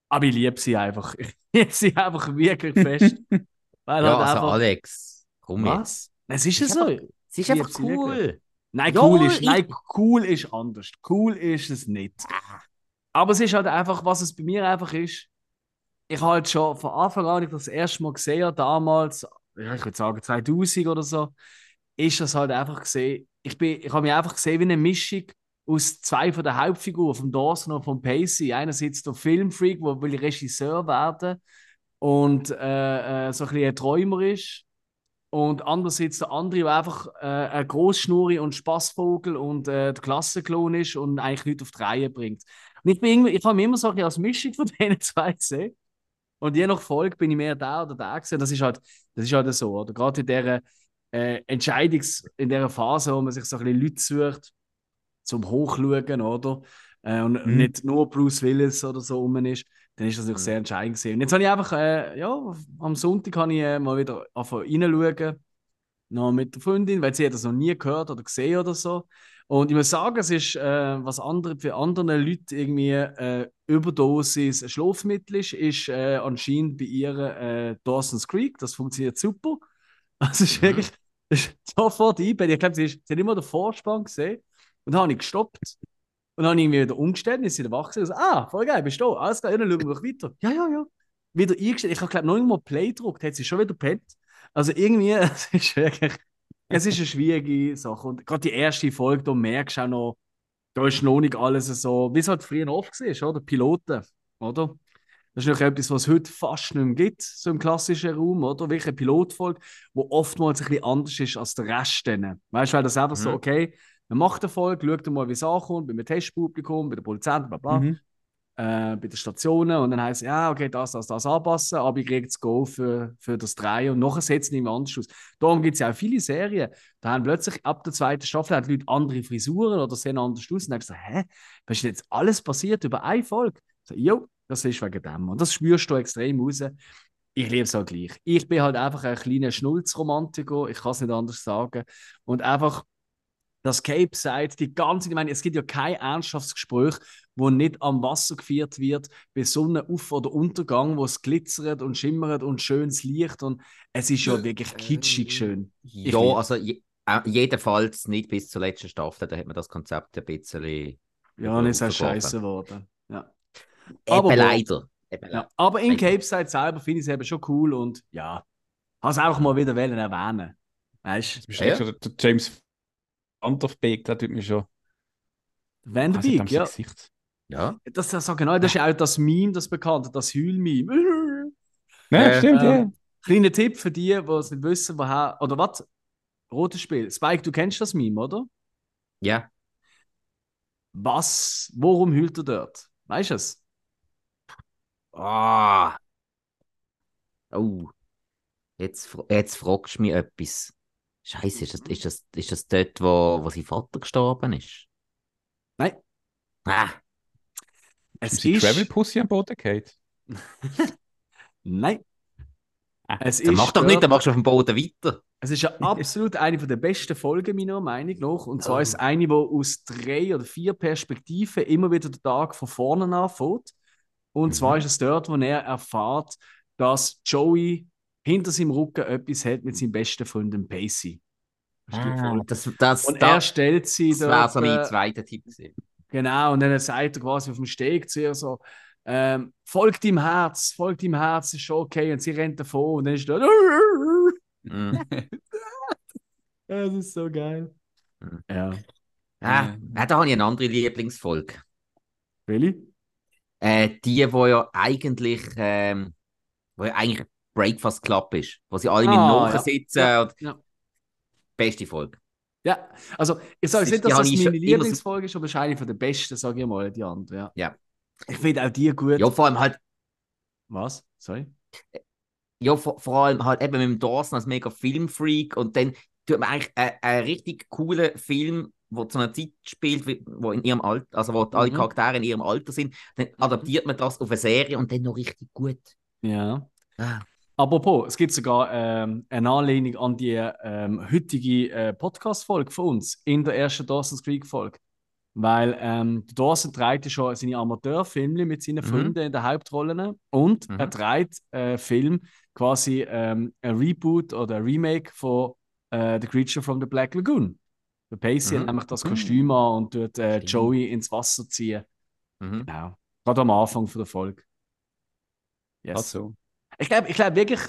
Aber ich liebe sie einfach. Ich liebe sie einfach wirklich fest. Weil Ja, halt also einfach. Alex, komm jetzt. Was? Es ist ja so. einfach- Es ist einfach sie cool. Nein, Ja, cool ist, ich- nein, cool ist anders. Cool ist es nicht. Aber es ist halt einfach, was es bei mir einfach ist. Ich habe halt schon von Anfang an, ich das erste Mal gesehen damals, ich würde sagen 2000 oder so, ist das halt einfach gesehen. Ich, bin, ich habe mich einfach gesehen wie eine Mischung aus zwei von der Hauptfiguren, von Dawson und von Pacey. Einerseits der Filmfreak, der will Regisseur werden und äh, äh, so ein bisschen ein Träumer ist. Und andererseits der andere, der einfach äh, ein Großschnurri und Spaßvogel und äh, der Klassenklon ist und eigentlich nichts auf die Reihe bringt. Und ich, bin irgendwie, ich habe mich immer so ein bisschen als Mischung von denen zwei gesehen. Und je nach Folge bin ich mehr da oder da gesehen. Das ist halt, das ist halt so. Oder? Gerade in dieser äh, Entscheidungs-, in dieser Phase, wo man sich so ein bisschen Leute sucht, zum Hochschauen, oder? Äh, und Mhm. nicht nur Bruce Willis oder so rum ist, dann ist das natürlich Mhm. sehr entscheidend gewesen. Und jetzt habe ich einfach, äh, ja, am Sonntag habe ich äh, mal wieder reinschauen, noch mit der Freundin, weil sie hat das noch nie gehört oder gesehen oder so. Und ich muss sagen, es ist, äh, was andere, für andere Leute irgendwie äh, Überdosis Schlafmittel ist, ist äh, anscheinend bei ihr äh, Dawson's Creek. Das funktioniert super. Also es ist Mhm. wirklich ist sofort eingebettet. Ich glaube, sie, ist- sie hat immer den Vorspann gesehen und dann habe ich gestoppt. Und dann habe ich irgendwie wieder umgestellt, ist wieder wach gewesen. und so, Ah, voll geil, bist du da? Alles klar, ja, dann schauen wir doch weiter. Ja, ja, ja. Wieder eingestellt. Ich habe, glaube noch nicht mal Play gedrückt, hat sie schon wieder pennt. Also irgendwie, es ist wirklich, es ist eine schwierige Sache. Und gerade die erste Folge, da merkst du auch noch, da ist noch nicht alles so, wie es halt früher oft war, oder? Piloten, oder? Das ist natürlich etwas, was es heute fast nicht mehr gibt, so im klassischen Raum, oder? Eine Pilotfolge, die oftmals ein bisschen anders ist als der Rest. Dann. Weißt du, weil das einfach so, Mhm. okay, man macht eine Folge, schaut mal, wie es ankommt, beim Testpublikum, bei den Produzenten, bla bla, Mhm. äh, bei den Stationen und dann heißt es, ja, okay, das, das, das anpassen, aber ich kriege das Go für, für das Drei und nachher setzt es anders aus. Darum gibt es ja auch viele Serien, da haben plötzlich ab der zweiten Staffel haben die Leute andere Frisuren oder sehen anders aus und dann du, hä, was ist jetzt alles passiert über eine Folge? So, jo, das ist wegen dem und das spürst du extrem raus. Ich liebe es auch gleich. Ich bin halt einfach ein kleiner Schnulzromantiker, ich kann es nicht anders sagen. Und einfach das Cape Side, die ganze, ich meine, es gibt ja kein ernsthaftes Gespräch, wo nicht am Wasser geführt wird, bei Sonnenauf- oder Untergang, wo es glitzert und schimmert und schönes Licht und es ist ja wirklich kitschig schön. Ja, liebe- also je, äh, jedenfalls nicht bis zur letzten Staffel, da hat man das Konzept ein bisschen. Ja, und ist auch scheiße geworden. Ja. Eben Aber leider. Eben. Ja. Aber in. Cape Side selber finde ich es eben schon cool und ja, habe es einfach mal wieder erwähnen. Weißt du? Der James Van der Beek, der tut mir schon. Van der Also, Beek, ja. Gesicht. Ja. Das, das, genau, das ist auch das Meme, das bekannte, das Heul-Meme. Ja, Äh, stimmt, ja. Ähm, kleiner Tipp für die, die es nicht wissen, woher. Oder was? Rotes Spiel. Spike, du kennst das Meme, oder? Ja. Was? Worum hüllt er dort? Weißt du es? Ah. Oh. Jetzt, jetzt fragst du mich etwas. Scheiße, ist das, ist das, ist das dort, wo, wo sein Vater gestorben ist? Nein. Ah, Es Ist die ist. Travel Pussy am Boden geht. Nein. Ah, Es dann ist mach doch nicht, dann machst du auf dem Boden weiter. Es ist ja absolut eine der besten Folgen, meiner Meinung nach. Und zwar ist es eine, die aus drei oder vier Perspektiven immer wieder den Tag von vorne anfängt. Und zwar ist es dort, wo er erfährt, dass Joey hinter seinem Rücken etwas hat mit seinem besten Freund Pacey. Ah, das das, und er das, stellt sie das dort, so mein zweiter Tipp gewesen. Genau, und dann sagt er quasi auf dem Steg zu ihr so, ähm, folgt ihm Herz, folgt ihm Herz, ist schon okay. Und sie rennt davon und dann ist dort. Mhm. Das ist so geil. Mhm. Ja. Ah, ja, da habe ich eine andere Lieblingsfolge. Really? Äh, die, wo ja eigentlich, ähm, wo ja eigentlich Breakfast Club ist, wo sie alle Ah, mit ja. nachsitzen. Ja, und ja. Beste Folge. Ja, also ich sage nicht, dass das meine schon Lieblingsfolge ist, aber wahrscheinlich von der besten, sage ich mal, die andere. Ja. Ja. Ich finde auch die gut. Ja, vor allem halt, Was? Sorry? ja, vor, vor allem halt eben mit dem Dawson als mega Filmfreak und dann tut man eigentlich einen, einen richtig coolen Film, wo zu einer Zeit spielt, wo in ihrem Alter, also wo alle Mhm. Charaktere in ihrem Alter sind, dann adaptiert man das auf eine Serie und dann noch richtig gut. Ja. Ah. Apropos, es gibt sogar ähm, eine Anlehnung an die ähm, heutige äh, Podcast-Folge von uns in der ersten Dawson's Creek-Folge. Weil ähm, der Dawson trägt ja schon seine Amateurfilme mit seinen Mhm. Freunden in den Hauptrollen und Mhm. er trägt äh, Film quasi ähm, ein Reboot oder ein Remake von äh, The Creature from the Black Lagoon. Der Pacey Mhm. hat nämlich das Mhm. Kostüm an und tut äh. Joey ins Wasser ziehen. Mhm. Genau. Gerade am Anfang von der Folge. Yes. Also. Ich glaube ich glaub wirklich.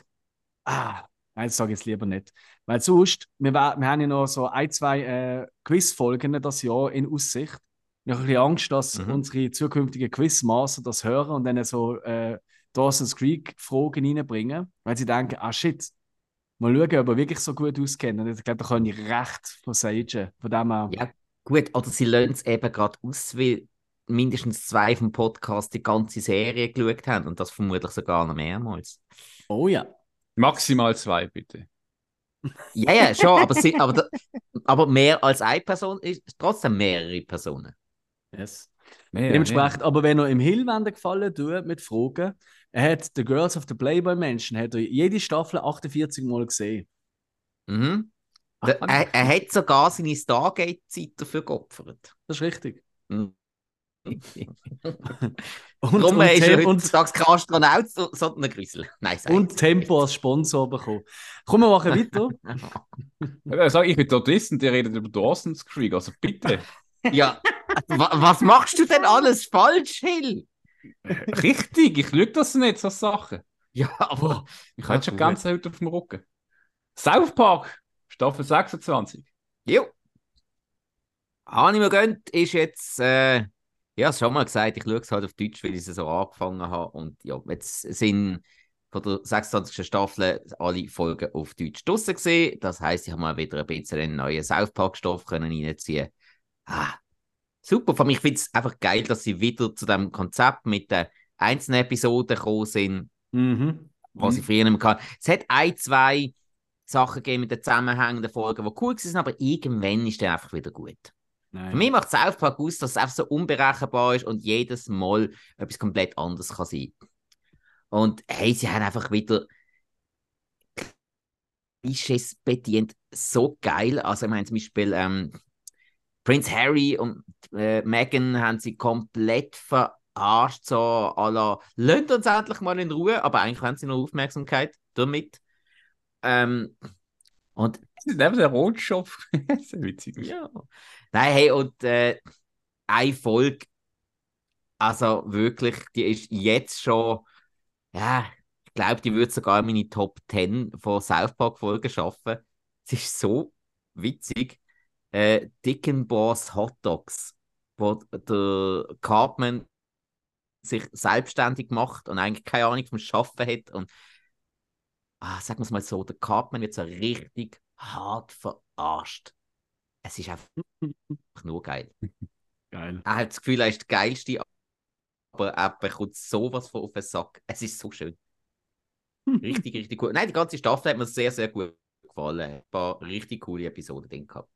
Ah, nein, das sage ich jetzt lieber nicht. Weil sonst, wir, wir haben ja noch so ein, zwei äh, Quizfolgen das Jahr in Aussicht. Ich habe ein bisschen Angst, dass Mhm. unsere zukünftigen Quizmaster das hören und dann so äh, Dawson's Creek-Fragen reinbringen, weil sie denken, ah shit, mal schauen, ob er wirklich so gut auskennt. Und ich glaube, da kann ich recht versagen. Von dem her. Ja, gut, oder sie lassen es eben gerade aus, weil mindestens zwei vom Podcast die ganze Serie geschaut haben und das vermutlich sogar noch mehrmals. Oh ja. Maximal zwei, bitte. Ja, ja, schon, aber, sie, aber, da- aber mehr als eine Person ist trotzdem mehrere Personen. Yes. Mehr, Dementsprechend, aber wenn er im Hill wollen gefallen tut mit Fragen, er hat The Girls of the Playboy Mansion, hat er jede Staffel 48 Mal gesehen. Mhm. Ach, er, er hat sogar seine Stargate-Zeit dafür geopfert. Das ist richtig. Mhm. Und, Darum und, ist er Tem und, heutzutage kein Astronaut, so- sondern ein Grüssel. Nein, und Tempo als Sponsor bekommen. Komm, wir machen weiter. Ich sage, ich bin Dodist und der redet über Dawson's Creek, also bitte. Ja, wa was machst du denn alles falsch, Hill? Richtig, ich lüge das nicht, so Sachen. Ja, aber Ich habe jetzt schon gut. ganz heute auf dem Rücken. South Park, Staffel 26. Jo. Habe ich mir gönnt, ist jetzt, äh, ja, schon mal gesagt, ich schaue es halt auf Deutsch, weil ich es so angefangen habe. Und ja, jetzt sind von der 26. Staffel alle Folgen auf Deutsch draussen gesehen. Das heisst, ich habe mal wieder ein bisschen einen neuen South Park-Stoff können reinziehen. Ah, super. Mich finde ich es einfach geil, dass sie wieder zu dem Konzept mit den einzelnen Episoden gekommen sind Mhm. was ich früher nicht mehr kann. Es hat ein, zwei Sachen gegeben mit den zusammenhängenden Folgen, die cool waren, aber irgendwann ist der einfach wieder gut. Nein. Für mich macht South Park aus, dass es einfach so unberechenbar ist und jedes Mal etwas komplett anderes kann sein. Und hey, sie haben einfach wieder Klischees bedient. So geil. Also, ich meine, zum Beispiel ähm, Prince Harry und äh, Meghan haben sie komplett verarscht, so à la, lasst uns endlich mal in Ruhe, aber eigentlich haben sie noch Aufmerksamkeit damit. Ähm, und Das ist einfach der Rotschopf. Sehr witzig. ja. Nein, hey, und äh, eine Folge, also wirklich, die ist jetzt schon, ja, ich glaube, die würde sogar meine Top 10 von South Park Folgen schaffen. Es ist so witzig. Äh, Dick and Boss Hot Dogs, wo der Cartman sich selbstständig macht und eigentlich keine Ahnung vom Schaffen hat und ah, sagen wir es mal so, der Cartman wird so richtig hart verarscht. Es ist einfach nur geil. Geil. Er hat das Gefühl, er ist der Geilste, aber er bekommt sowas von auf den Sack. Es ist so schön. Richtig, richtig gut. Nein, die ganze Staffel hat mir sehr, sehr gut gefallen. Ein paar richtig coole Episoden drin gehabt.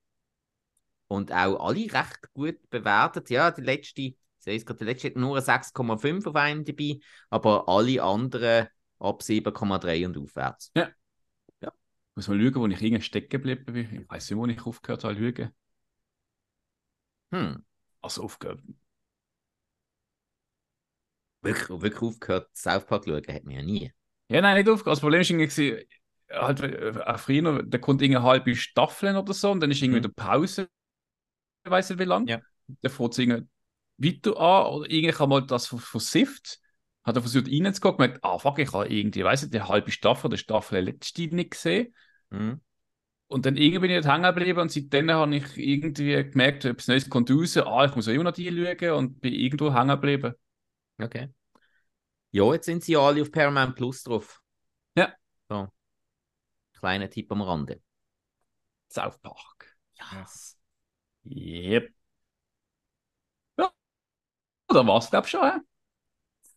Und auch alle recht gut bewertet. Ja, die letzte, ich sehe es gerade, die letzte hat nur eine 6,5 auf einem dabei, aber alle anderen ab 7,3 und aufwärts. Ich muss mal schauen, wo ich irgendwie stecken geblieben bin. Ich weiß nicht, wo ich aufgehört habe zu schauen. Hm. Also aufgehört. Wirklich, wirklich aufgehört, South Park zu schauen, hat man ja nie. Ja, nein, nicht aufgehört. Das Problem ist irgendwie, halt, äh, auch früher, da kommt eine halbe Staffeln oder so und dann ist irgendwie Mhm. eine Pause. Ich weiß nicht wie lange. Ja. Dann fängt es irgendwie weiter an oder irgendwie kann man das von, von Sift. Hat er versucht reinzugucken, gemerkt, ah fuck, ich habe irgendwie, weiß nicht, die halbe Staffel oder Staffel letzte nicht gesehen. Hm. Und dann irgendwie bin ich nicht hängen geblieben und seitdem habe ich irgendwie gemerkt, etwas Neues kommt raus, ah, ich muss auch immer noch die schauen und bin irgendwo hängen geblieben. Okay. Ja, jetzt sind sie alle auf Paramount Plus drauf. Ja. So. Kleiner Tipp am Rande. South Park. Yes. Yep. Ja, da war's, glaub ich, schon. hä?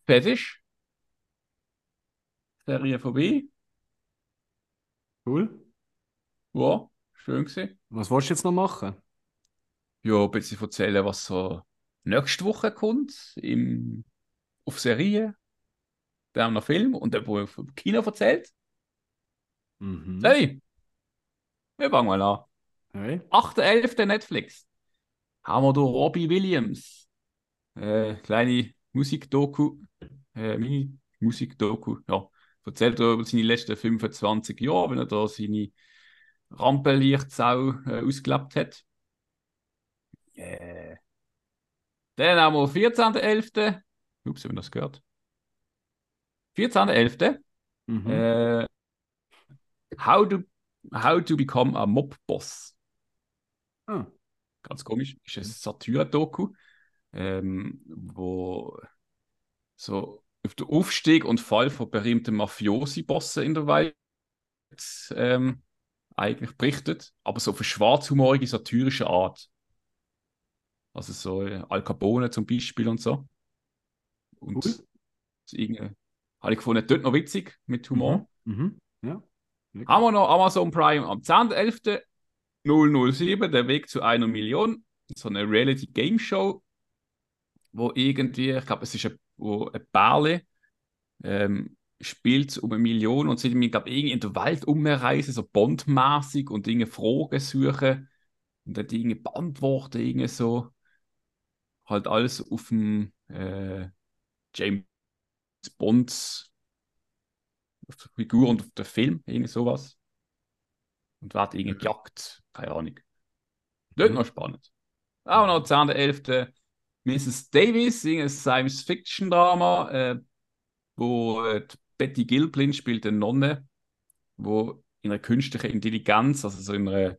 Fertig. Serie vorbei. Cool. Ja, schön gewesen. Was willst du jetzt noch machen? Ja, ein bisschen erzählen, was so nächste Woche kommt im, auf Serie. Dann noch Film und dann, wo vom Kino erzählt. Mhm. Hey, wir fangen mal an. Hey. 8.11. Netflix. Haben wir da Robbie Williams. Äh, kleine Musikdoku. Äh, mini Musikdoku. Ja. Erzählt er über seine letzten 25 Jahre, wenn er da seine Rampenlichtsau äh, ausgelebt hat. Äh. Dann haben wir 14.11. Ups, haben wir das gehört? 14.11. Mhm. Äh, how, to, how to become a Mob Boss. Ah. Ganz komisch. Ist ein Satire-Doku, ähm, wo so auf den Aufstieg und Fall von berühmten Mafiosi-Bossen in der Welt ähm, eigentlich berichtet, aber so auf eine schwarzhumorige, satirische Art. Also so äh, Al Capone zum Beispiel und so. Und Cool. habe ich gefunden, dort noch witzig mit Humor. Mhm. Ja. Haben wir noch Amazon Prime am 10.11. 007, der Weg zu einer Million. So eine Reality Game Show, wo irgendwie, ich glaube, es ist ein, wo ein Bärle ähm, spielt um eine Million und sie ich glaube irgendwie in der Welt umreisen, so bondmäßig und Dinge Fragen suchen und dann Dinge beantworten, irgendwie so. Halt alles auf dem äh, James Bonds auf der Figur und auf den Film, irgendwie sowas. Und wird irgendwie gejagt, keine Ahnung. Dort noch spannend. Auch noch 10.11. Mrs. Davis, ein Science-Fiction-Drama, äh, wo äh, Betty Gilpin spielt eine Nonne, wo in einer künstlichen Intelligenz, also so in einer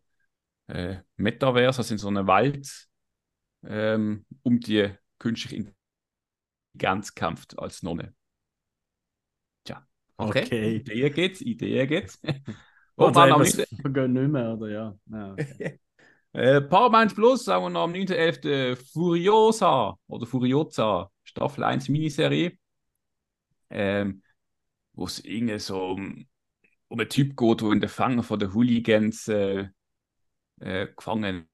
äh, Metaverse, also in so einer Welt, ähm, um die künstliche Intelligenz kämpft als Nonne. Okay. Okay. Idee geht's, Idee geht's. Oh, am das 9. vergehen nicht mehr, oder ja? ja okay. Äh, Paramount Plus sagen wir noch am 9.11. Furiosa oder Furiosa, Staffel 1 Miniserie, ähm, wo es irgendwie so um, um einen Typ geht, der in der Fang von den Hooligans äh, äh, gefangen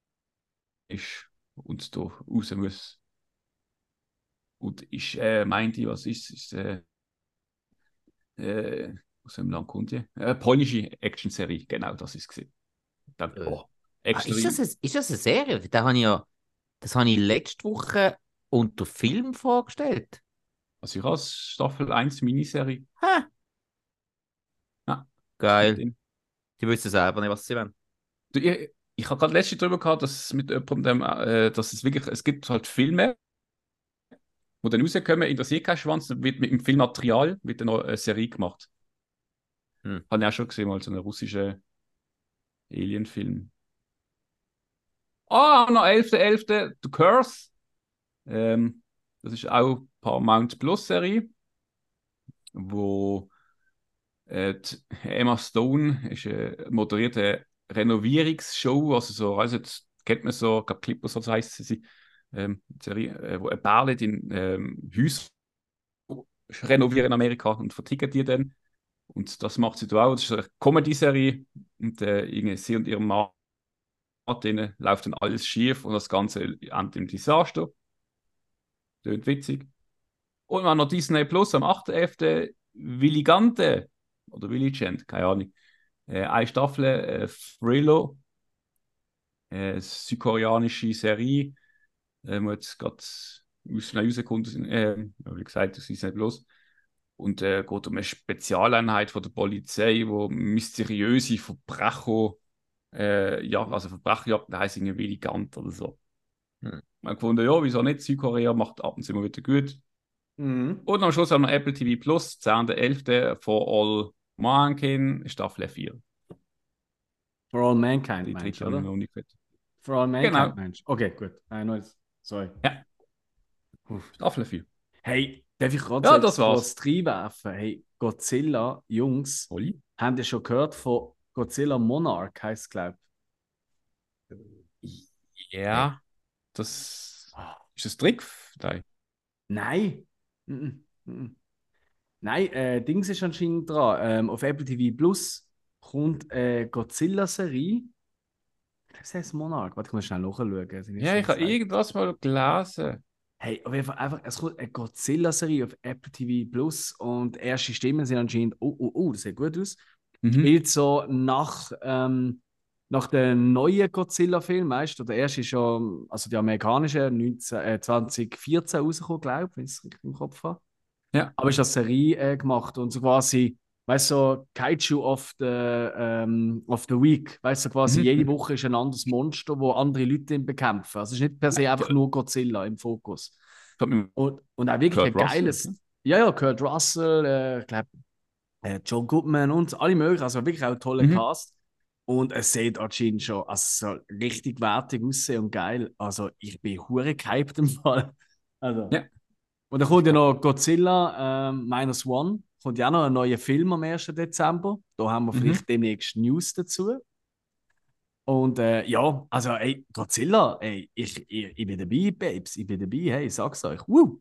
ist und da raus muss. Und ich äh, meinte, was ist, ist äh, äh, aus dem Land kommt die? Äh, polnische Action-Serie, genau, das ist gesehen. Dann, Äh. Ah, extra. ist, das eine, ist das eine Serie? Da habe ich ja, das habe ich letzte Woche unter Film vorgestellt. Also ich als Staffel 1 Miniserie. Ha. Ja. Geil. Die wissen selber nicht, was sie wollen. Du, Ich, ich habe gerade letztens darüber gehabt, dass es mit jemandem, äh, dass es wirklich, es gibt halt Filme, wo dann rauskommen, interessiert kein Schwanz, dann wird mit dem Filmmaterial wird dann noch eine Serie gemacht. Hm. Habe ich auch schon gesehen, mal so einen russischen Alien-Film. Ah, noch 11.11. The Curse. Ähm, Das ist auch eine Paramount Plus Serie, wo äh, Emma Stone ist eine moderierte Renovierungsshow, also so, also jetzt kennt man so, ich glaube Clippers, so heißt sie, ähm, Serie, äh, wo ein Bärlet in ähm, Häuser renovieren in Amerika und verticken die dann. Und das macht sie da auch. Das ist eine Comedy-Serie und äh, sie und ihr Mann denen läuft dann alles schief und das Ganze endet im Desaster. Tönt witzig. Und wir noch Disney Plus am 8.11. Willigante oder Willigent, keine Ahnung. Äh, eine Staffel, äh, Thriller, äh, südkoreanische Serie, äh, wo jetzt gerade aus rausgekommen sind, äh, wie gesagt, das ist nicht bloß. Und äh, geht um eine Spezialeinheit von der Polizei, wo mysteriöse Verbrecher, äh, ja, also Verbrecherjagd heisst irgendwie Willigant oder so. Hm. Man gefunden, ja, wieso nicht? Südkorea macht ab und zu immer wieder gut. Mhm. Und am Schluss haben wir Apple TV Plus, 10.11. For All Mankind, Staffel 4. For All Mankind, Die dritte oder? noch nicht gehört. For All Mankind, Genau. meinst du? Okay, gut. Nein, no, sorry. Ja. Uff. Staffel 4. Hey, darf ich gerade Ja, so das war's. Hey, Godzilla, Jungs, Oli? habt ihr schon gehört von Godzilla Monarch, heisst es, glaube Ja. Das ist ein Trick. Nein. Nein. Nein, äh, Dings ist anscheinend dran. Ähm, auf Apple TV Plus kommt eine Godzilla-Serie. Das heißt Monarch. Warte, ich muss schnell nachschauen. Das Ja, ich habe irgendwas mal gelesen. Hey, auf jeden Fall einfach, es kommt eine Godzilla-Serie auf Apple TV Plus und erste Stimmen sind anscheinend, oh, oh, oh, das sieht gut aus. Mhm. Spielt so nach, ähm, nach dem neuen Godzilla-Film, weißt du? Der erste ist schon, also die amerikanische, 19, äh, 2014 rausgekommen, glaube ich, wenn ich es richtig im Kopf habe. Ja. Aber ist als Serie äh, gemacht und so quasi, weißt du, so Kaiju of the, ähm, of the Week. Weißt du, quasi Mhm. jede Woche ist ein anderes Monster, wo andere Leute ihn bekämpfen. Also es ist nicht per se einfach nur Godzilla im Fokus. Und, und auch wirklich Kurt ein Russell, geiles. ne? Ja, ja, Kurt Russell, äh, ich glaube, äh, John Goodman und alle möglichen. Also wirklich auch ein toller Mhm. Cast. Und es sieht anscheinend schon also richtig wertig aussehen und geil. Also ich bin hure gehypt im Fall. Also. Ja. Und dann kommt ja noch Godzilla ähm, Minus One. Kommt ja auch noch ein neuer Film am 1. Dezember. Da haben wir Mhm. vielleicht demnächst News dazu. Und äh, ja, also ey, Godzilla, ey, ich, ich, ich bin dabei, Babes. Ich bin dabei, hey, ich sag's euch. Woo!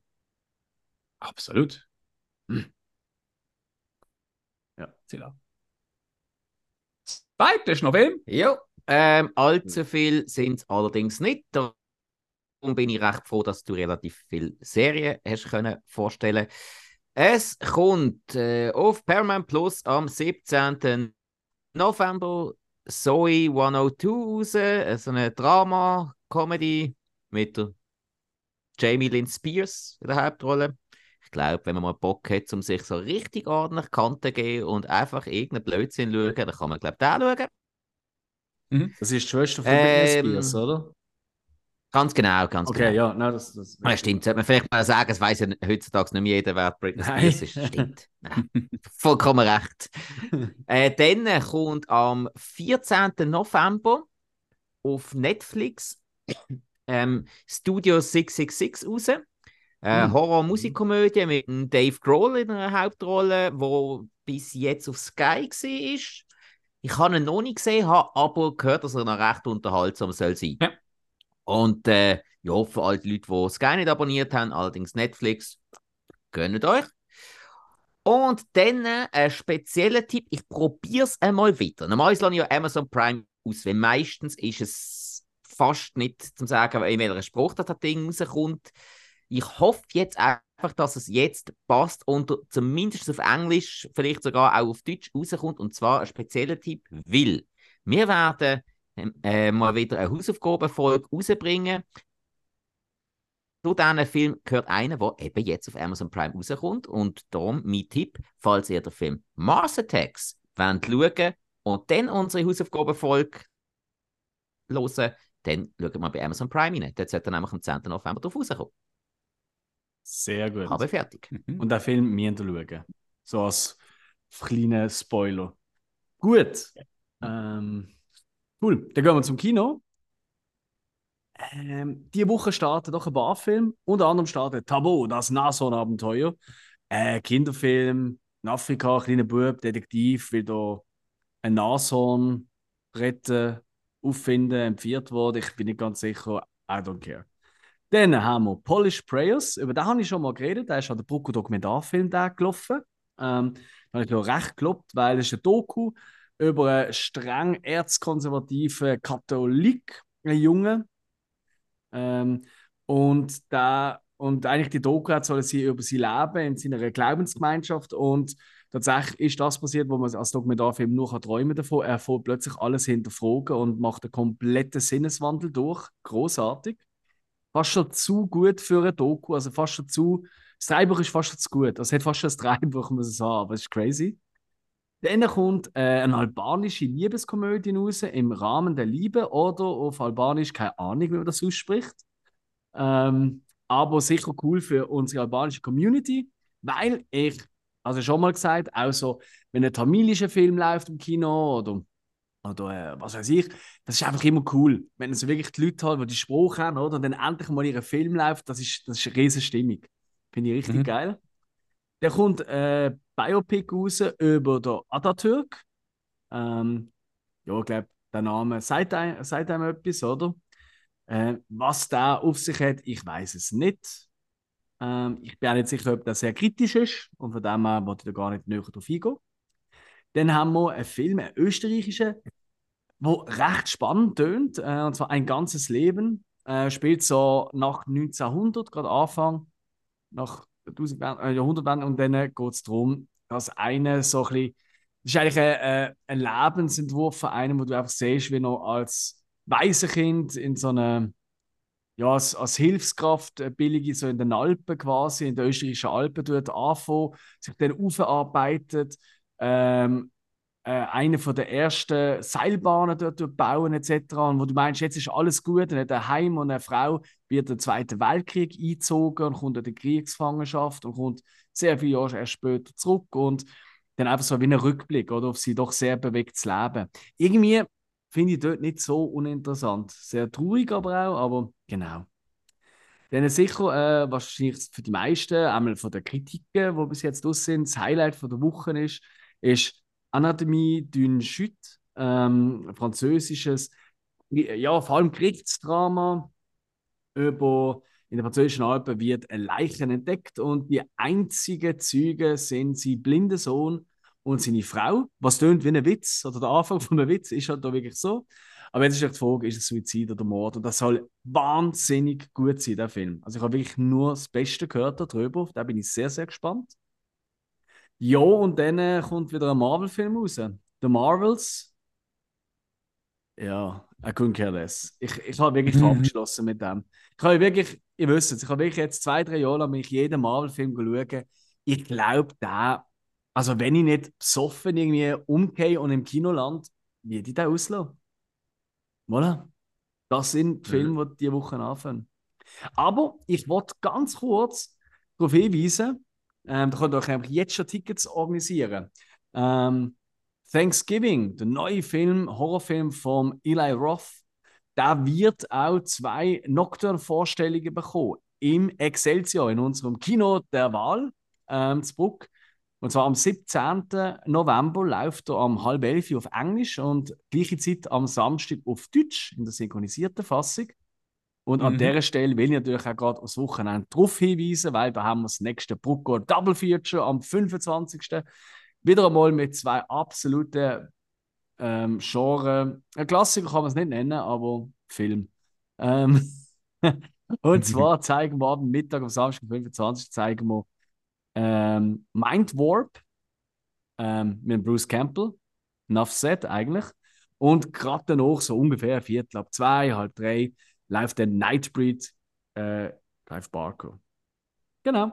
Absolut. Ja. Zilla. Zweite ist noch Film. Ja, ähm, allzu viel sind es allerdings nicht. Darum bin ich recht froh, dass du relativ viele Serien hast können vorstellen. Es kommt äh, auf Paramount Plus am 17. November Zoe 102 raus, äh, so eine Drama-Comedy mit der Jamie Lynn Spears in der Hauptrolle. Glaube, wenn man mal Bock hat, um sich so richtig ordentlich Kanten zu geben und einfach irgendeinen Blödsinn zu schauen, dann kann man, glaube ich, den schauen. Das ist die Schwester von Ähm, Britney Spears, oder? Ganz genau, ganz Okay, genau. ja, nein, das, das Ja, stimmt, sollte man vielleicht mal sagen, es weiß ja heutzutage nicht mehr jeder, wer Britney. Spears ist. Stimmt. Vollkommen recht. Äh, dann kommt am 14. November auf Netflix ähm, Studio 666 raus. Äh, Hm. Horror-Musikkomödie mit Dave Grohl in einer Hauptrolle, wo bis jetzt auf Sky war. Ich habe ihn noch nicht gesehen, habe aber gehört, dass er noch recht unterhaltsam soll sein. Ja. Und äh, ja, für all die Leute, die Sky nicht abonniert haben, allerdings Netflix, gönnt euch. Und dann äh, ein spezieller Tipp, ich probiere es einmal wieder. Normalerweise lasse ich ja Amazon Prime aus, weil meistens ist es fast nicht zu sagen, in welcher Spruch das Ding rauskommt. Ich hoffe jetzt einfach, dass es jetzt passt und zumindest auf Englisch, vielleicht sogar auch auf Deutsch rauskommt. Und zwar ein spezieller Tipp, weil wir werden äh, mal wieder eine Hausaufgabenfolge rausbringen. Zu diesem Film gehört einer, der eben jetzt auf Amazon Prime rauskommt. Und darum mein Tipp, falls ihr den Film Mars Attacks wollt schauen und dann unsere Hausaufgabenfolge hören, dann schaut mal bei Amazon Prime rein. Dort sollte er nämlich am 10. November drauf rauskommen. Sehr gut. Habe fertig. Mhm. Und den Film müssen wir schauen. So als kleiner Spoiler. Gut. Ähm, cool. Dann gehen wir zum Kino. Ähm, diese Woche startet noch ein Barfilm. Unter anderem startet Tabo, das Nashorn-Abenteuer. Äh, Kinderfilm, in Afrika, kleiner Bub, Detektiv, will da ein Nashorn retten, auffinden, empfiehlt worden. Ich bin nicht ganz sicher, I don't care. Dann haben wir Polish Prayers, über den habe ich schon mal geredet. Der ist an der Brucko Dokumentarfilm gelaufen. Ähm, da habe ich noch recht gelobt, weil es ist ein Doku über einen streng erzkonservativen Katholik, einen Jungen. Ähm, und, der, und eigentlich die Doku hat sollen sie über sein Leben in seiner Glaubensgemeinschaft und tatsächlich ist das passiert, wo man als Dokumentarfilm nur träumen davon. Er fährt plötzlich alles hinterfragen und macht einen kompletten Sinneswandel durch. Großartig. Fast schon zu gut für eine Doku, also fast schon zu. Das Drehbuch ist fast schon zu gut. Also, es hat fast schon das Drehbuch, muss ich sagen, aber es ist crazy. Dann kommt äh, eine albanische Liebeskomödie raus, im Rahmen der Liebe oder auf Albanisch, keine Ahnung, wie man das ausspricht. Ähm, aber sicher cool für unsere albanische Community, weil ich, also schon mal gesagt, auch so, wenn ein tamilischer Film läuft im Kino oder, oder äh, was weiß ich, das ist einfach immer cool. Wenn es wirklich die Leute hat, die die Spruch haben, oder, und dann endlich mal ihr Film läuft, das ist, das ist eine riesige Stimmung. Finde ich richtig mhm. geil. Der kommt äh, Biopic raus über den Atatürk. Ähm, ja, ich glaube, der Name sagt einem, sagt einem etwas, oder? Äh, was da auf sich hat, ich weiß es nicht. Ähm, ich bin auch nicht sicher, ob das sehr kritisch ist und von dem her wollte ich da gar nicht näher drauf eingehen. Dann haben wir einen Film, einen österreichischen, der recht spannend tönt, äh, und zwar Ein ganzes Leben. Äh, spielt so nach 1900, gerade Anfang, nach 1000 äh, Jahrhundertwende, und dann geht es darum, dass einer so ein bisschen, das ist eigentlich ein, ein Lebensentwurf von einem, wo du einfach siehst, wie er als Waisenkind in so einer, ja, als, als Hilfskraft äh, billige, so in den Alpen quasi, in den österreichischen Alpen dort anfangen, sich dann aufarbeitet, ähm, äh, eine von der ersten Seilbahnen dort bauen etc. Und wo du meinst, jetzt ist alles gut, dann hat er Heim und eine Frau wird der Zweite Weltkrieg eingezogen und kommt in die Kriegsgefangenschaft und kommt sehr viele Jahre erst später zurück und dann einfach so wie ein Rückblick oder auf sie doch sehr bewegtes Leben. Irgendwie finde ich dort nicht so uninteressant. Sehr traurig aber auch, aber genau. Dann sicher, äh, wahrscheinlich für die meisten, einmal von den Kritiken, die bis jetzt aus sind, das Highlight von der Woche ist, ist Anatomie d'une Chute, ähm, französisches, ja, vor allem Kriegsdrama über in den französischen Alpen wird ein Leichen entdeckt und die einzigen Züge sind sein blinder Sohn und seine Frau. Was tönt wie ein Witz, oder der Anfang von einem Witz ist halt da wirklich so. Aber jetzt ist die Frage, ist es Suizid oder Mord? Und das soll wahnsinnig gut sein, der Film. Also ich habe wirklich nur das Beste gehört darüber. Da bin ich sehr, sehr gespannt. Ja, und dann äh, kommt wieder ein Marvel-Film raus. The Marvels. Ja, I couldn't care less. Ich, ich habe wirklich abgeschlossen mit dem. Ich habe wirklich, ihr wisst es, ich habe wirklich jetzt zwei, drei Jahre lang mich jeden Marvel-Film schauen. Ich glaube, der also wenn ich nicht besoffen irgendwie umgehe und im Kino lande, würde ich den auslassen. Voilà. Das sind die Filme, die diese Woche anfangen. Aber ich wollte ganz kurz darauf hinweisen, ähm, da könnt ihr euch jetzt schon Tickets organisieren. Ähm, Thanksgiving, der neue Film, Horrorfilm von Eli Roth, der wird auch zwei Nocturne-Vorstellungen bekommen. Im Excelsior, in unserem Kino der Wahl, ähm, Bruck. Und zwar am 17. November läuft er um halb elf auf Englisch und gleiche Zeit am Samstag auf Deutsch in der synchronisierten Fassung. Und mhm. an dieser Stelle will ich natürlich auch gerade aufs Wochenende darauf hinweisen, weil da haben wir das nächste Brucko Double Feature am 25. Wieder einmal mit zwei absoluten ähm, Genre. Ein Klassiker kann man es nicht nennen, aber Film. Ähm und zwar zeigen wir am Mittag, am Samstag, 25. zeigen wir ähm, Mind Warp ähm, mit Bruce Campbell. Enough said eigentlich. Und gerade danach, so ungefähr Viertel ab zwei, halb drei, läuft der Nightbreed äh, Clive Barker. Genau.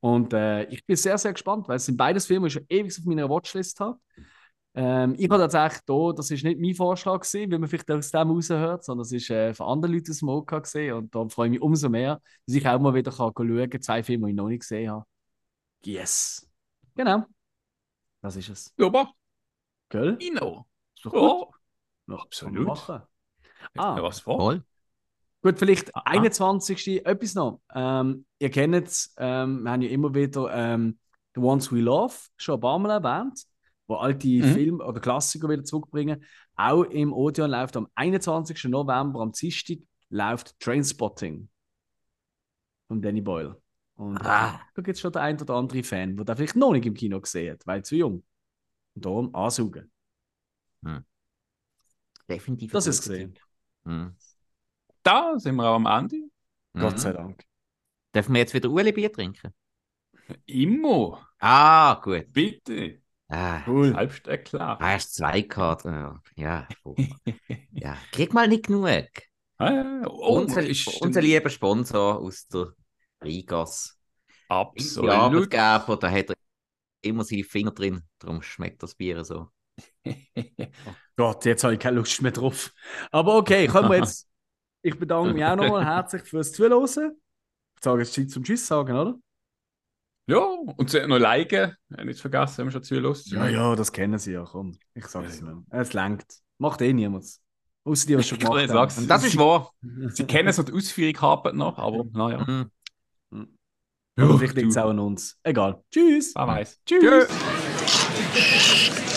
Und äh, ich bin sehr, sehr gespannt, weil es sind beides Filme, die ich schon ewig auf meiner Watchlist habe. Ähm, ich habe tatsächlich hier, das ist nicht mein Vorschlag gewesen, wie man vielleicht aus dem raushört, sondern es ist äh, von anderen Leuten aus OK gesehen und da freue ich mich umso mehr, dass ich auch mal wieder kann schauen kann, zwei Filme, die ich noch nicht gesehen habe. Yes. Genau. Das ist es. Ja, Gell? Ino. Ist doch gut. Ja, absolut. Ah, ja, was vor? Voll. Gut, vielleicht 21. etwas noch. Ähm, ihr kennt es, ähm, wir haben ja immer wieder ähm, The Ones We Love schon ein paar Mal erwähnt, wo alte Mhm. Filme oder Klassiker wieder zurückbringen. Auch im Odeon läuft am 21. November, am Dienstag, läuft Trainspotting von Danny Boyle. Und Ah. da gibt es schon den einen oder anderen Fan, der vielleicht noch nicht im Kino gesehen hat, weil zu jung. Und darum ansaugen. Definitiv. Das ein ist gesehen. Tipp. Da sind wir auch am Ende. Gott Mhm. sei Dank. Dürfen wir jetzt wieder Ueli Bier trinken? Immer. Ah, gut. Bitte. Ah, Cool. Selbst erklärt. ah, hast zwei Karten. Ja, ja. furchtbar. ja. Krieg mal nicht genug. Ah, ja. oh, unser, unser lieber Sponsor aus der Rigas. absolut. Ja, Arbeitgeber, da hat er immer seine Finger drin. Darum schmeckt das Bier so. Gott, jetzt habe ich keine Lust mehr drauf. Aber okay, können wir jetzt. Ich bedanke mich auch nochmal herzlich fürs Zuhören. Ich sage jetzt Zeit zum Tschüss sagen, oder? Ja, und sie noch liken. Nicht vergessen, haben wir schon zu Lust. Ja, ja, das kennen sie ja. Komm, ich sage es nicht. Es langt. Macht eh niemand. Außer die, was schon gemacht haben. Und das ist wahr. Sie kennen so die Ausführung haben noch, aber naja. Mhm. Vielleicht liegt es auch an uns. Egal. Tschüss. Wer weiß. Tschüss. Tschüss.